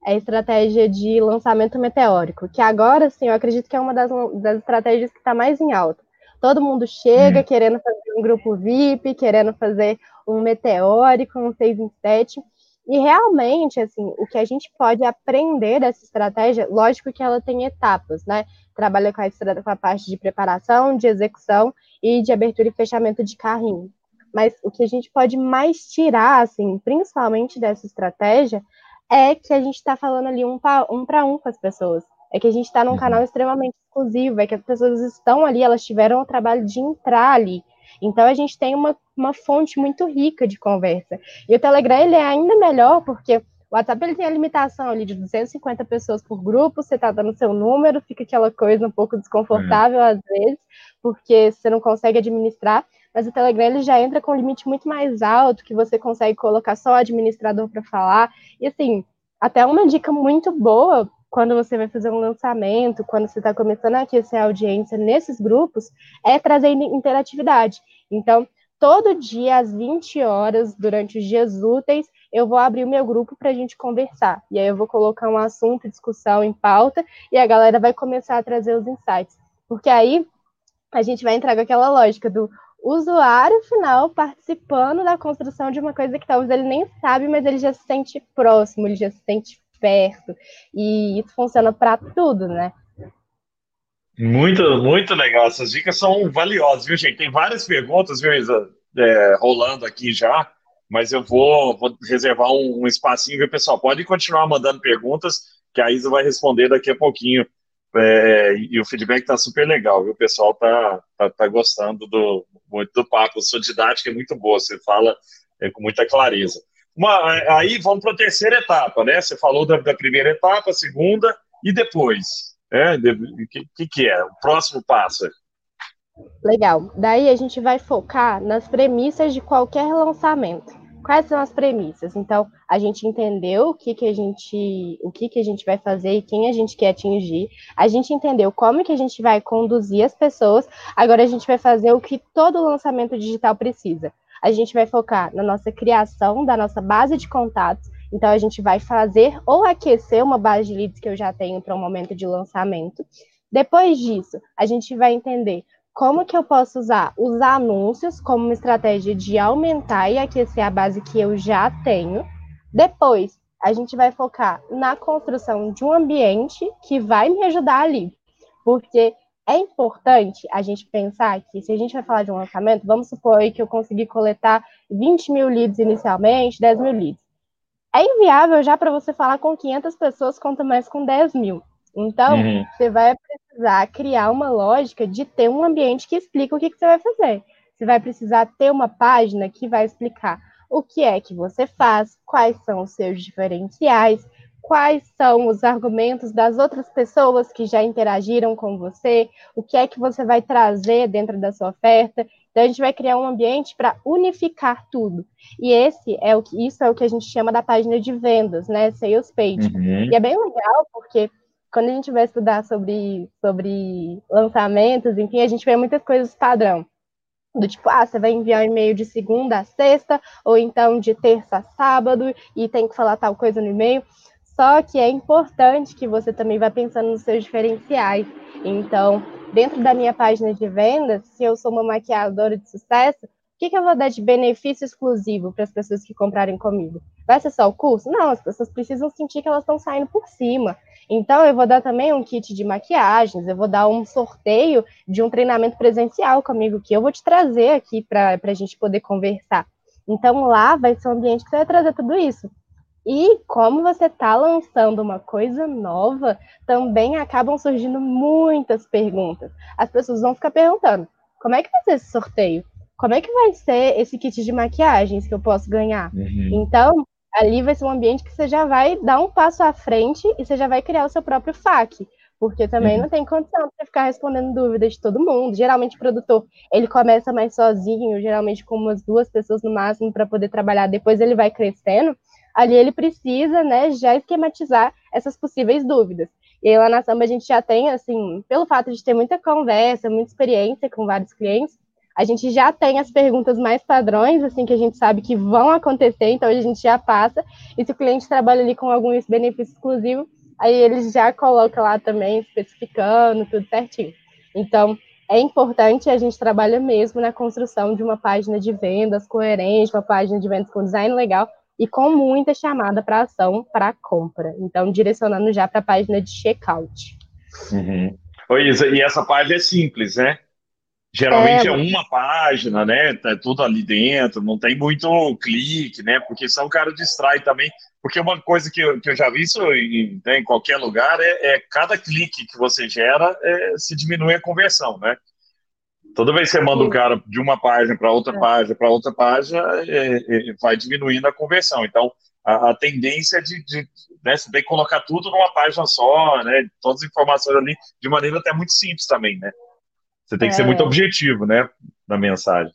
é a estratégia de lançamento meteórico, que agora, sim, eu acredito que é uma das, das estratégias que está mais em alta. Todo mundo chega hum. querendo fazer um grupo VIP, querendo fazer um meteórico, um 6 em 7. E realmente, assim, o que a gente pode aprender dessa estratégia, lógico que ela tem etapas, né? Trabalha com a, com a parte de preparação, de execução e de abertura e fechamento de carrinho. Mas o que a gente pode mais tirar, assim, principalmente dessa estratégia, é que a gente está falando ali um para um, um com as pessoas. É que a gente está num uhum. canal extremamente exclusivo, é que as pessoas estão ali, elas tiveram o trabalho de entrar ali. Então a gente tem uma, uma fonte muito rica de conversa. E o Telegram ele é ainda melhor porque o WhatsApp ele tem a limitação ali de 250 pessoas por grupo, você está dando seu número, fica aquela coisa um pouco desconfortável às vezes, porque você não consegue administrar. Mas o Telegram ele já entra com um limite muito mais alto, que você consegue colocar só o administrador para falar. E assim, até uma dica muito boa quando você vai fazer um lançamento, quando você está começando a aquecer a audiência nesses grupos, é trazer interatividade. Então, todo dia, às 20 horas, durante os dias úteis, eu vou abrir o meu grupo para a gente conversar. E aí eu vou colocar um assunto, discussão em pauta, e a galera vai começar a trazer os insights. Porque aí a gente vai entrar com aquela lógica do usuário final participando da construção de uma coisa que talvez ele nem sabe, mas ele já se sente próximo, ele já se sente perto. E isso funciona para tudo, né? Muito, muito legal. Essas dicas são valiosas, viu, gente? Tem várias perguntas, viu, Isa, é, rolando aqui já, mas eu vou, vou reservar um, um espacinho, viu, pessoal? Pode continuar mandando perguntas, que a Isa vai responder daqui a pouquinho. É, e o feedback está super legal, viu? O pessoal tá, tá, tá, gostando do, muito do papo. Sua didática é muito boa, você fala é, com muita clareza. Uma, aí vamos para a terceira etapa, né? Você falou da, da primeira etapa, segunda e depois. O né? que, que é? O próximo passo. Legal. Daí a gente vai focar nas premissas de qualquer lançamento. Quais são as premissas? Então, a gente entendeu o que, que a gente, o que, que a gente vai fazer e quem a gente quer atingir. A gente entendeu como que a gente vai conduzir as pessoas. Agora a gente vai fazer o que todo lançamento digital precisa a gente vai focar na nossa criação da nossa base de contatos. Então, a gente vai fazer ou aquecer uma base de leads que eu já tenho para um momento de lançamento. Depois disso, a gente vai entender como que eu posso usar os anúncios como uma estratégia de aumentar e aquecer a base que eu já tenho. Depois, a gente vai focar na construção de um ambiente que vai me ajudar ali. Porque é importante a gente pensar que, se a gente vai falar de um lançamento, vamos supor aí que eu consegui coletar 20 mil leads inicialmente, 10 mil leads. É inviável já para você falar com 500 pessoas, quanto mais com 10 mil. Então, uhum. você vai precisar criar uma lógica de ter um ambiente que explica o que, que você vai fazer. Você vai precisar ter uma página que vai explicar o que é que você faz, quais são os seus diferenciais, quais são os argumentos das outras pessoas que já interagiram com você, o que é que você vai trazer dentro da sua oferta. Então a gente vai criar um ambiente para unificar tudo. E esse é o que isso é o que a gente chama da página de vendas, né? Sales page. Uhum. E é bem legal porque quando a gente vai estudar sobre, sobre lançamentos, enfim, a gente vê muitas coisas padrão. Do tipo, ah, você vai enviar um e-mail de segunda a sexta, ou então de terça a sábado, e tem que falar tal coisa no e-mail. Só que é importante que você também vá pensando nos seus diferenciais. Então, dentro da minha página de vendas, se eu sou uma maquiadora de sucesso, o que, que eu vou dar de benefício exclusivo para as pessoas que comprarem comigo? Vai ser só o curso? Não, as pessoas precisam sentir que elas estão saindo por cima. Então, eu vou dar também um kit de maquiagens, eu vou dar um sorteio de um treinamento presencial comigo, que eu vou te trazer aqui para a gente poder conversar. Então, lá vai ser um ambiente que você vai trazer tudo isso. E como você está lançando uma coisa nova, também acabam surgindo muitas perguntas. As pessoas vão ficar perguntando: como é que vai ser esse sorteio? Como é que vai ser esse kit de maquiagens que eu posso ganhar? Uhum. Então, ali vai ser um ambiente que você já vai dar um passo à frente e você já vai criar o seu próprio FAQ. Porque também uhum. não tem condição de ficar respondendo dúvidas de todo mundo. Geralmente o produtor, ele começa mais sozinho, geralmente com umas duas pessoas no máximo para poder trabalhar, depois ele vai crescendo ali ele precisa, né, já esquematizar essas possíveis dúvidas. E aí, lá na Samba a gente já tem, assim, pelo fato de ter muita conversa, muita experiência com vários clientes, a gente já tem as perguntas mais padrões, assim, que a gente sabe que vão acontecer, então a gente já passa. E se o cliente trabalha ali com algum benefício exclusivo, aí ele já coloca lá também, especificando, tudo certinho. Então, é importante a gente trabalhar mesmo na construção de uma página de vendas coerente, uma página de vendas com design legal, e com muita chamada para ação para compra. Então, direcionando já para a página de checkout. Uhum. Oi, Isa, e essa página é simples, né? Geralmente é, é uma página, né? Tá tudo ali dentro, não tem muito clique, né? Porque senão o cara distrai também. Porque uma coisa que eu, que eu já vi isso em, né, em qualquer lugar é, é, cada clique que você gera é, se diminui a conversão, né? Toda vez que você manda o cara de uma página para outra é. página, para outra página, é, é, vai diminuindo a conversão. Então, a, a tendência de, de né, você tem que colocar tudo numa página só, né? Todas as informações ali, de maneira até muito simples também, né? Você tem que ser muito é. objetivo, né, na mensagem.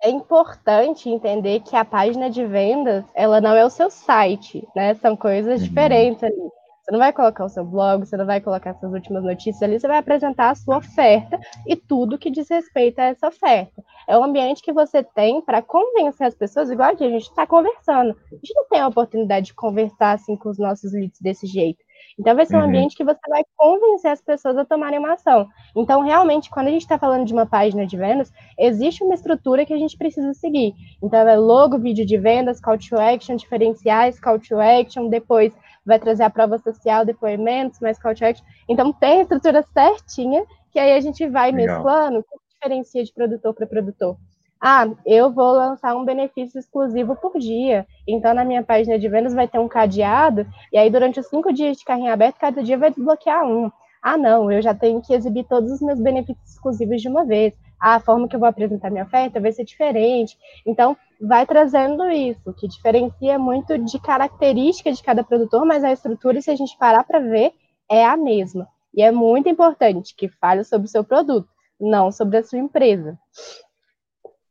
É importante entender que a página de vendas, ela não é o seu site, né? São coisas uhum. diferentes ali. Você não vai colocar o seu blog, você não vai colocar suas últimas notícias ali, você vai apresentar a sua oferta e tudo que diz respeito a essa oferta. É um ambiente que você tem para convencer as pessoas, igual a gente está conversando. A gente não tem a oportunidade de conversar assim com os nossos leads desse jeito. Então, vai ser um uhum. ambiente que você vai convencer as pessoas a tomarem uma ação. Então, realmente, quando a gente está falando de uma página de vendas, existe uma estrutura que a gente precisa seguir. Então, é logo, vídeo de vendas, call to action, diferenciais, call to action, depois vai trazer a prova social, depoimentos, mais call action. Então, tem a estrutura certinha, que aí a gente vai Legal. mesclando, que diferencia de produtor para produtor. Ah, eu vou lançar um benefício exclusivo por dia. Então, na minha página de vendas vai ter um cadeado, e aí durante os cinco dias de carrinho aberto, cada dia vai desbloquear um. Ah, não, eu já tenho que exibir todos os meus benefícios exclusivos de uma vez. A forma que eu vou apresentar minha oferta vai ser diferente. Então, vai trazendo isso, que diferencia muito de característica de cada produtor, mas a estrutura, se a gente parar para ver, é a mesma. E é muito importante que fale sobre o seu produto, não sobre a sua empresa.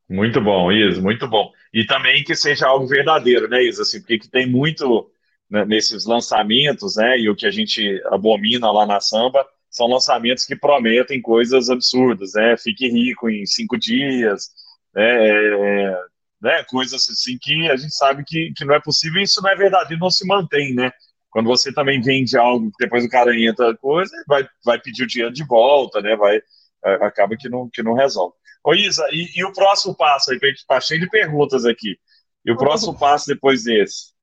Muito bom, Isa, muito bom. E também que seja algo verdadeiro, né, Isa? Assim, porque tem muito né, nesses lançamentos, né? E o que a gente abomina lá na samba são lançamentos que prometem coisas absurdas, né? Fique rico em cinco dias, né? É, né, coisas assim que a gente sabe que, que não é possível e isso não é verdadeiro, não se mantém, né? Quando você também vende algo, depois o cara entra coisa, vai, vai pedir o dinheiro de volta, né? Vai, é, acaba que não, que não resolve. Ô Isa, e, e o próximo passo aí, tá cheio de perguntas aqui. E o próximo passo depois desse?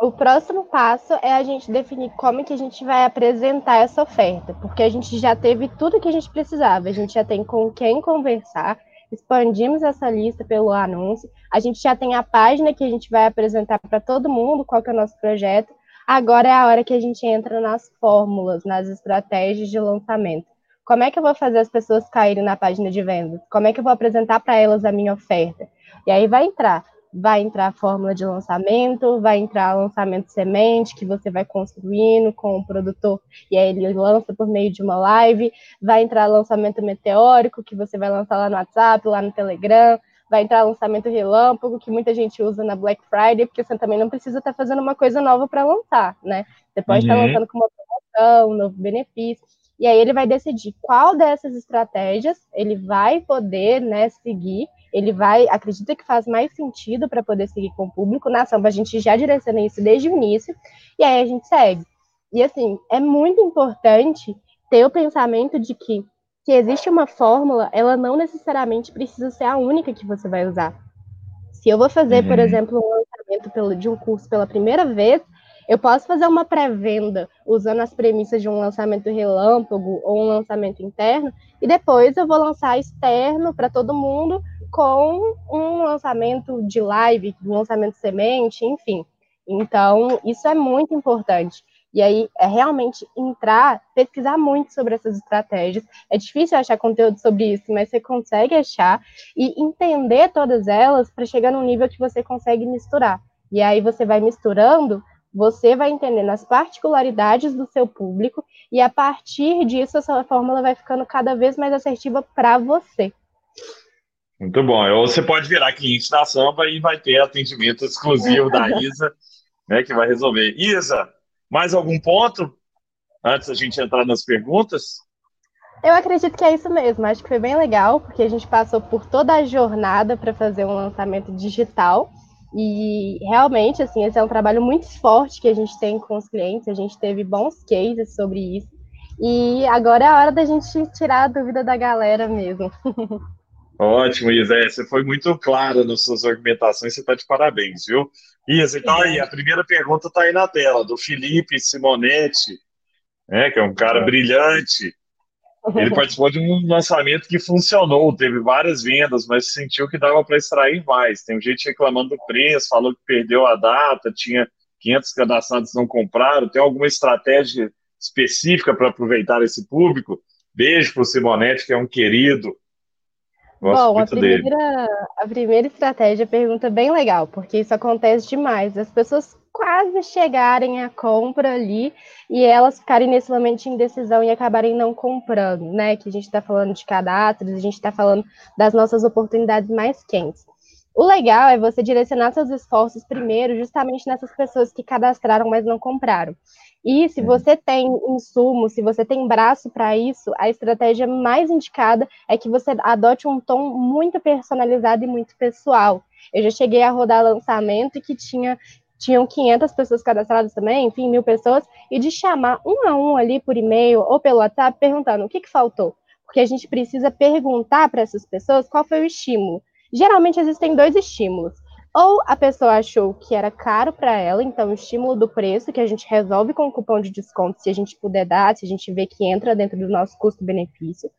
O próximo passo é a gente definir como que a gente vai apresentar essa oferta, porque a gente já teve tudo que a gente precisava, a gente já tem com quem conversar, expandimos essa lista pelo anúncio, a gente já tem a página que a gente vai apresentar para todo mundo qual que é o nosso projeto. Agora é a hora que a gente entra nas fórmulas, nas estratégias de lançamento. Como é que eu vou fazer as pessoas caírem na página de vendas? Como é que eu vou apresentar para elas a minha oferta? E aí vai entrar vai entrar a fórmula de lançamento, vai entrar lançamento semente, que você vai construindo com o produtor, e aí ele lança por meio de uma live, vai entrar lançamento meteórico, que você vai lançar lá no WhatsApp, lá no Telegram, vai entrar lançamento relâmpago, que muita gente usa na Black Friday, porque você também não precisa estar fazendo uma coisa nova para lançar, né? Você pode uhum. estar lançando com uma promoção, um novo benefício. E aí ele vai decidir qual dessas estratégias ele vai poder né, seguir ele vai, acredita que faz mais sentido para poder seguir com o público. Na samba, a gente já direciona isso desde o início, e aí a gente segue. E assim, é muito importante ter o pensamento de que se existe uma fórmula, ela não necessariamente precisa ser a única que você vai usar. Se eu vou fazer, uhum. por exemplo, um lançamento de um curso pela primeira vez, eu posso fazer uma pré-venda usando as premissas de um lançamento relâmpago ou um lançamento interno, e depois eu vou lançar externo para todo mundo com um lançamento de live, um lançamento semente, enfim. Então, isso é muito importante. E aí, é realmente entrar, pesquisar muito sobre essas estratégias. É difícil achar conteúdo sobre isso, mas você consegue achar e entender todas elas para chegar num nível que você consegue misturar. E aí, você vai misturando, você vai entendendo as particularidades do seu público, e a partir disso, a sua fórmula vai ficando cada vez mais assertiva para você. Muito bom. Ou você pode virar cliente da Samba e vai ter atendimento exclusivo da *laughs* Isa, né, que vai resolver. Isa, mais algum ponto antes da gente entrar nas perguntas? Eu acredito que é isso mesmo. Acho que foi bem legal, porque a gente passou por toda a jornada para fazer um lançamento digital. E realmente, assim, esse é um trabalho muito forte que a gente tem com os clientes. A gente teve bons cases sobre isso. E agora é a hora da gente tirar a dúvida da galera mesmo. *laughs* Ótimo, Isa. É, você foi muito clara nas suas argumentações, você está de parabéns, viu? Isa, então aí, a primeira pergunta está aí na tela, do Felipe Simonetti, né, que é um cara brilhante. Ele *laughs* participou de um lançamento que funcionou, teve várias vendas, mas sentiu que dava para extrair mais. Tem gente reclamando do preço, falou que perdeu a data, tinha 500 cadastrados não compraram. Tem alguma estratégia específica para aproveitar esse público? Beijo para o Simonetti, que é um querido. Gosto Bom, a primeira, a primeira estratégia é pergunta bem legal, porque isso acontece demais. As pessoas quase chegarem à compra ali e elas ficarem nesse momento de indecisão e acabarem não comprando, né? Que a gente está falando de cadastros, a gente está falando das nossas oportunidades mais quentes. O legal é você direcionar seus esforços primeiro justamente nessas pessoas que cadastraram, mas não compraram. E se você tem insumo, se você tem braço para isso, a estratégia mais indicada é que você adote um tom muito personalizado e muito pessoal. Eu já cheguei a rodar lançamento que tinha tinham 500 pessoas cadastradas também, enfim, mil pessoas, e de chamar um a um ali por e-mail ou pelo WhatsApp perguntando o que, que faltou. Porque a gente precisa perguntar para essas pessoas qual foi o estímulo. Geralmente existem dois estímulos. Ou a pessoa achou que era caro para ela, então o estímulo do preço, que a gente resolve com o cupom de desconto, se a gente puder dar, se a gente vê que entra dentro do nosso custo-benefício.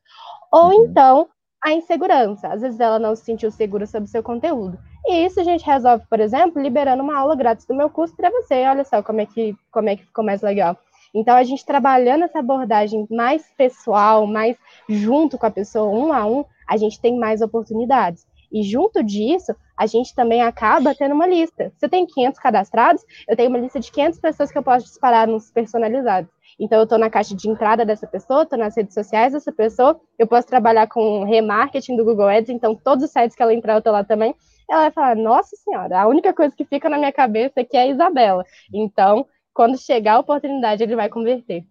Ou uhum. então a insegurança. Às vezes ela não se sentiu segura sobre o seu conteúdo. E isso a gente resolve, por exemplo, liberando uma aula grátis do meu curso para você. Olha só como é que como é que ficou mais legal. Então a gente trabalhando essa abordagem mais pessoal, mais junto com a pessoa um a um, a gente tem mais oportunidades. E junto disso, a gente também acaba tendo uma lista. Se eu tenho 500 cadastrados, eu tenho uma lista de 500 pessoas que eu posso disparar nos personalizados. Então, eu estou na caixa de entrada dessa pessoa, estou nas redes sociais dessa pessoa, eu posso trabalhar com remarketing do Google Ads, então todos os sites que ela entrar, eu estou lá também. Ela vai falar, nossa senhora, a única coisa que fica na minha cabeça aqui é a Isabela. Então, quando chegar a oportunidade, ele vai converter.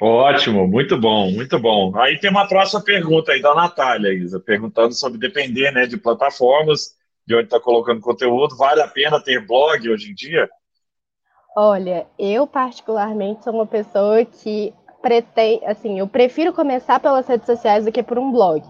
Ótimo, muito bom, muito bom. Aí tem uma próxima pergunta aí da Natália, Isa, perguntando sobre depender né, de plataformas, de onde está colocando conteúdo. Vale a pena ter blog hoje em dia? Olha, eu particularmente sou uma pessoa que pretende, assim, eu prefiro começar pelas redes sociais do que por um blog.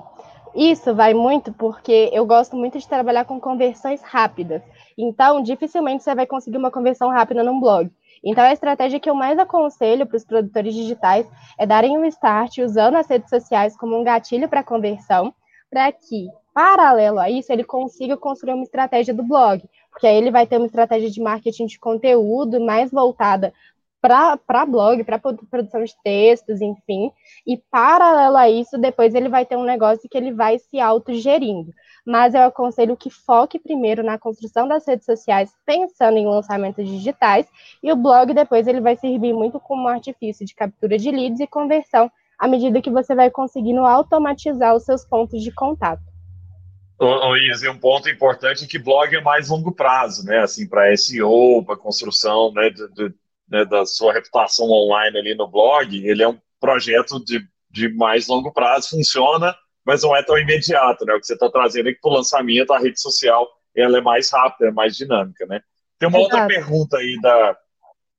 Isso vai muito porque eu gosto muito de trabalhar com conversões rápidas. Então, dificilmente você vai conseguir uma conversão rápida num blog. Então, a estratégia que eu mais aconselho para os produtores digitais é darem um start usando as redes sociais como um gatilho para conversão, para que, paralelo a isso, ele consiga construir uma estratégia do blog, porque aí ele vai ter uma estratégia de marketing de conteúdo mais voltada para blog, para produção de textos, enfim. E paralelo a isso, depois ele vai ter um negócio que ele vai se autogerindo. Mas eu aconselho que foque primeiro na construção das redes sociais, pensando em lançamentos digitais, e o blog depois ele vai servir muito como um artifício de captura de leads e conversão, à medida que você vai conseguindo automatizar os seus pontos de contato. Luiz, e um ponto importante é que blog é mais longo prazo, né? Assim, para SEO, para construção né, de, de né, da sua reputação online ali no blog, ele é um projeto de, de mais longo prazo, funciona, mas não é tão imediato, né? O que você está trazendo é que para o lançamento a rede social ela é mais rápida, é mais dinâmica, né? Tem uma Exato. outra pergunta aí da,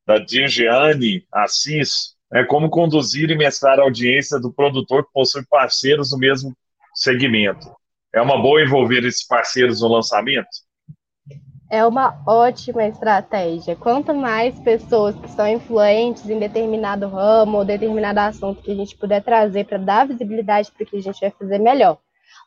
da Dingiane Assis, é como conduzir e mestrar a audiência do produtor que possui parceiros no mesmo segmento. É uma boa envolver esses parceiros no lançamento? É uma ótima estratégia. Quanto mais pessoas que são influentes em determinado ramo ou determinado assunto que a gente puder trazer para dar visibilidade para o que a gente vai fazer melhor.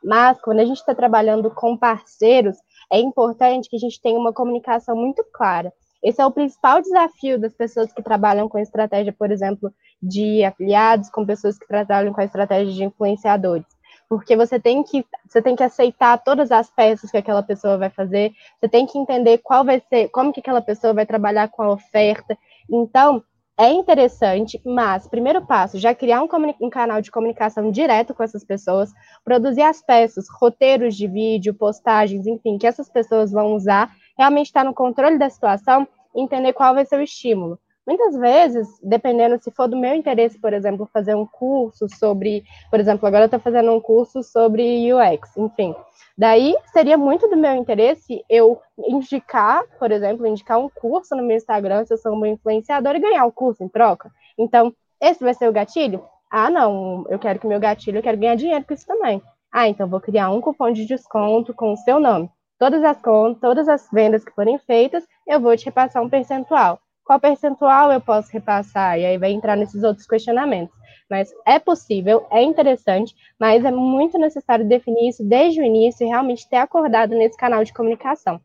Mas quando a gente está trabalhando com parceiros, é importante que a gente tenha uma comunicação muito clara. Esse é o principal desafio das pessoas que trabalham com estratégia, por exemplo, de afiliados, com pessoas que trabalham com a estratégia de influenciadores porque você tem que você tem que aceitar todas as peças que aquela pessoa vai fazer, você tem que entender qual vai ser, como que aquela pessoa vai trabalhar com a oferta. Então, é interessante, mas primeiro passo, já criar um, um, canal de comunicação direto com essas pessoas, produzir as peças, roteiros de vídeo, postagens, enfim, que essas pessoas vão usar, realmente estar no controle da situação, entender qual vai ser o estímulo. Muitas vezes, dependendo se for do meu interesse, por exemplo, fazer um curso sobre, por exemplo, agora eu estou fazendo um curso sobre UX, enfim. Daí seria muito do meu interesse eu indicar, por exemplo, indicar um curso no meu Instagram, se eu sou uma influenciadora, e ganhar o um curso em troca. Então, esse vai ser o gatilho? Ah, não, eu quero que meu gatilho, eu quero ganhar dinheiro com isso também. Ah, então vou criar um cupom de desconto com o seu nome. Todas as contas, todas as vendas que forem feitas, eu vou te repassar um percentual qual percentual eu posso repassar? E aí vai entrar nesses outros questionamentos. Mas é possível, é interessante, mas é muito necessário definir isso desde o início e realmente ter acordado nesse canal de comunicação.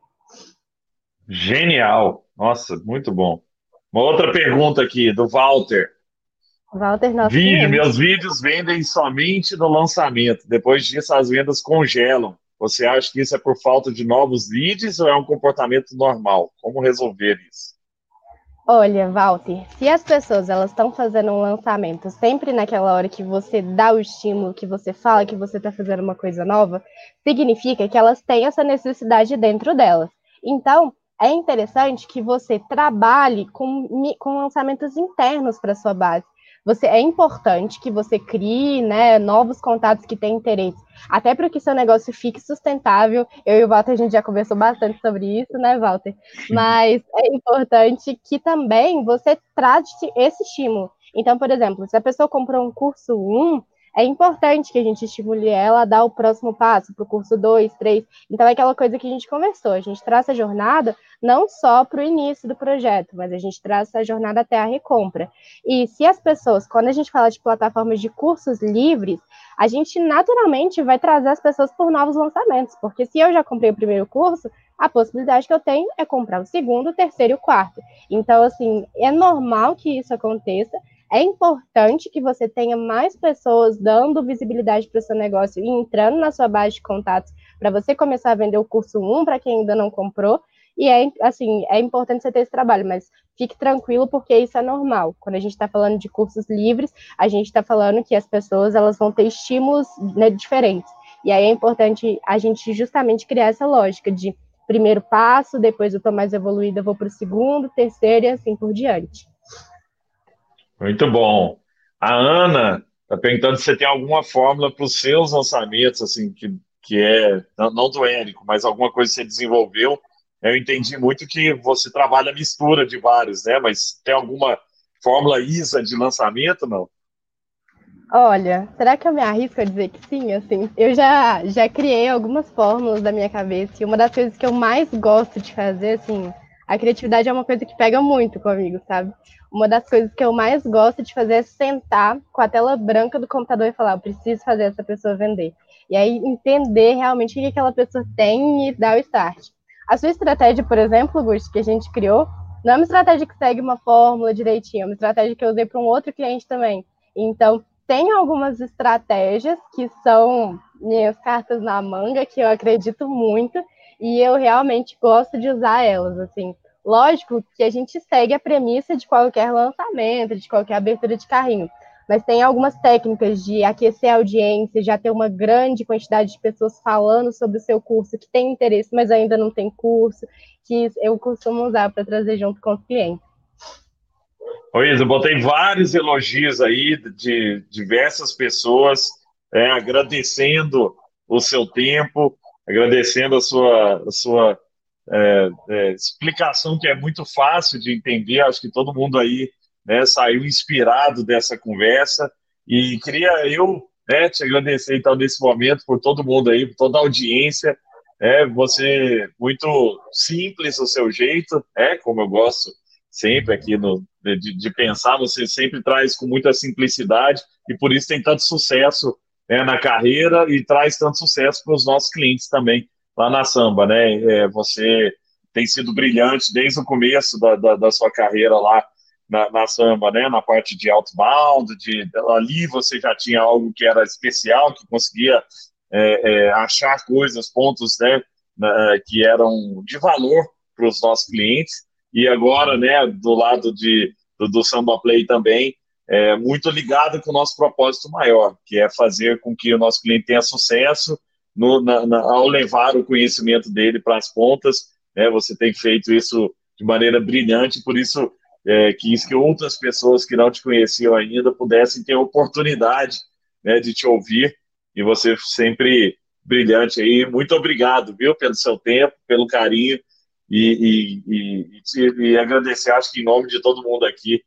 Genial! Nossa, muito bom. Uma outra pergunta aqui, do Walter. Walter, nosso Vídeo, meus vídeos vendem somente no lançamento. Depois disso, as vendas congelam. Você acha que isso é por falta de novos leads ou é um comportamento normal? Como resolver isso? Olha, Walter, se as pessoas elas estão fazendo um lançamento sempre naquela hora que você dá o estímulo, que você fala que você está fazendo uma coisa nova, significa que elas têm essa necessidade dentro delas. Então, é interessante que você trabalhe com, com lançamentos internos para sua base você é importante que você crie né, novos contatos que têm interesse, até para que seu negócio fique sustentável. Eu e o Walter, a gente já conversou bastante sobre isso, né, Walter? Mas é importante que também você trate esse estímulo. Então, por exemplo, se a pessoa comprou um curso 1, é importante que a gente estimule ela a dar o próximo passo para o curso 2, 3. Então, é aquela coisa que a gente conversou. A gente traça a jornada não só para o início do projeto, mas a gente traça a jornada até a recompra. E se as pessoas, quando a gente fala de plataformas de cursos livres, a gente naturalmente vai trazer as pessoas por novos lançamentos, porque se eu já comprei o primeiro curso, a possibilidade que eu tenho é comprar o segundo, o terceiro e o quarto. Então, assim, é normal que isso aconteça, é importante que você tenha mais pessoas dando visibilidade para o seu negócio e entrando na sua base de contatos para você começar a vender o curso 1 para quem ainda não comprou. E é assim, é importante você ter esse trabalho, mas fique tranquilo porque isso é normal. Quando a gente está falando de cursos livres, a gente está falando que as pessoas elas vão ter estímulos né, diferentes. E aí é importante a gente justamente criar essa lógica de primeiro passo, depois eu estou mais evoluída, vou para o segundo, terceiro e assim por diante. Muito bom. A Ana está perguntando se você tem alguma fórmula para os seus lançamentos, assim, que, que é, não do Érico, mas alguma coisa que você desenvolveu. Eu entendi muito que você trabalha mistura de vários, né? Mas tem alguma fórmula ISA de lançamento, não? Olha, será que eu me arrisco a dizer que sim? Assim, eu já, já criei algumas fórmulas da minha cabeça e uma das coisas que eu mais gosto de fazer, assim, a criatividade é uma coisa que pega muito comigo, sabe? Uma das coisas que eu mais gosto de fazer é sentar com a tela branca do computador e falar, eu preciso fazer essa pessoa vender. E aí entender realmente o que aquela pessoa tem e dar o start. A sua estratégia, por exemplo, Gusto, que a gente criou, não é uma estratégia que segue uma fórmula direitinho, é uma estratégia que eu usei para um outro cliente também. Então, tem algumas estratégias que são minhas cartas na manga, que eu acredito muito, e eu realmente gosto de usar elas, assim. Lógico que a gente segue a premissa de qualquer lançamento, de qualquer abertura de carrinho, mas tem algumas técnicas de aquecer a audiência, já ter uma grande quantidade de pessoas falando sobre o seu curso que tem interesse, mas ainda não tem curso, que eu costumo usar para trazer junto com os clientes. Oi, eu botei vários elogios aí de diversas pessoas, é, agradecendo o seu tempo, agradecendo a sua, a sua é, é, explicação, que é muito fácil de entender. Acho que todo mundo aí né, saiu inspirado dessa conversa. E queria eu né, te agradecer, então, nesse momento, por todo mundo aí, por toda a audiência. É, você muito simples o seu jeito, é como eu gosto sempre aqui no, de, de pensar, você sempre traz com muita simplicidade e por isso tem tanto sucesso né, na carreira e traz tanto sucesso para os nossos clientes também lá na Samba, né? É, você tem sido brilhante desde o começo da, da, da sua carreira lá na, na, Samba, né? Na parte de outbound, de, ali você já tinha algo que era especial, que conseguia é, é, achar coisas, pontos, né? que eram de valor para os nossos clientes. E agora, né? Do lado de, do, do Samba Play também, é, muito ligado com o nosso propósito maior, que é fazer com que o nosso cliente tenha sucesso no, na, na, ao levar o conhecimento dele para as pontas. Né, você tem feito isso de maneira brilhante, por isso é, quis que outras pessoas que não te conheciam ainda pudessem ter a oportunidade né, de te ouvir, e você sempre brilhante aí. Muito obrigado, viu, pelo seu tempo, pelo carinho, e, e, e, e agradecer, acho que em nome de todo mundo aqui,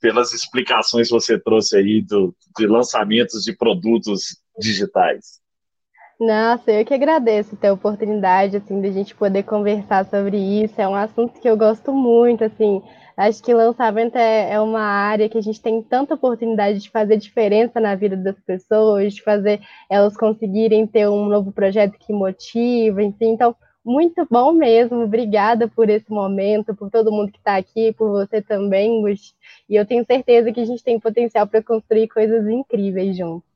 pelas explicações que você trouxe aí do, de lançamentos de produtos digitais. Nossa, eu que agradeço ter a oportunidade, assim, de a gente poder conversar sobre isso. É um assunto que eu gosto muito, assim. Acho que lançamento é, é uma área que a gente tem tanta oportunidade de fazer diferença na vida das pessoas, de fazer elas conseguirem ter um novo projeto que motiva, enfim. Então, muito bom mesmo. Obrigada por esse momento, por todo mundo que está aqui, por você também, Gus. E eu tenho certeza que a gente tem potencial para construir coisas incríveis juntos.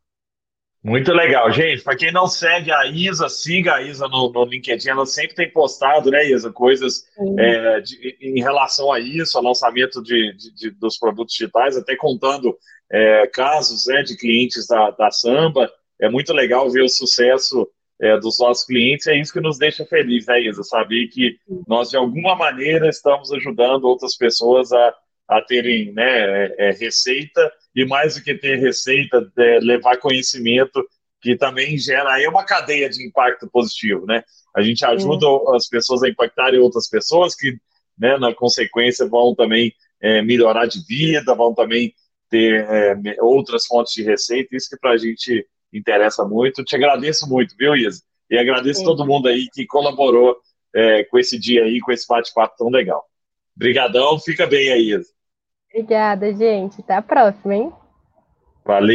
Muito legal, gente. Para quem não segue a Isa, siga a Isa no, no LinkedIn. Ela sempre tem postado, né, Isa, coisas é, de, em relação a isso, ao lançamento de, de, de dos produtos digitais, até contando é, casos né, de clientes da, da Samba. É muito legal ver o sucesso é, dos nossos clientes, é isso que nos deixa feliz, né, Isa? Saber que nós, de alguma maneira, estamos ajudando outras pessoas a, a terem né, é, é receita e, mais do que ter receita, é, levar conhecimento, que também gera aí uma cadeia de impacto positivo, né? A gente ajuda as pessoas a impactarem outras pessoas que, né, na consequência, vão também é, melhorar de vida, vão também ter é, outras fontes de receita, isso que para a gente interessa muito. Te agradeço muito, viu, Isa? E agradeço Sim. todo mundo aí que colaborou é, com esse dia aí, com esse bate-papo tão legal. Obrigadão, fica bem aí, Isa. Obrigada, gente. Até a próxima, hein? Valeu.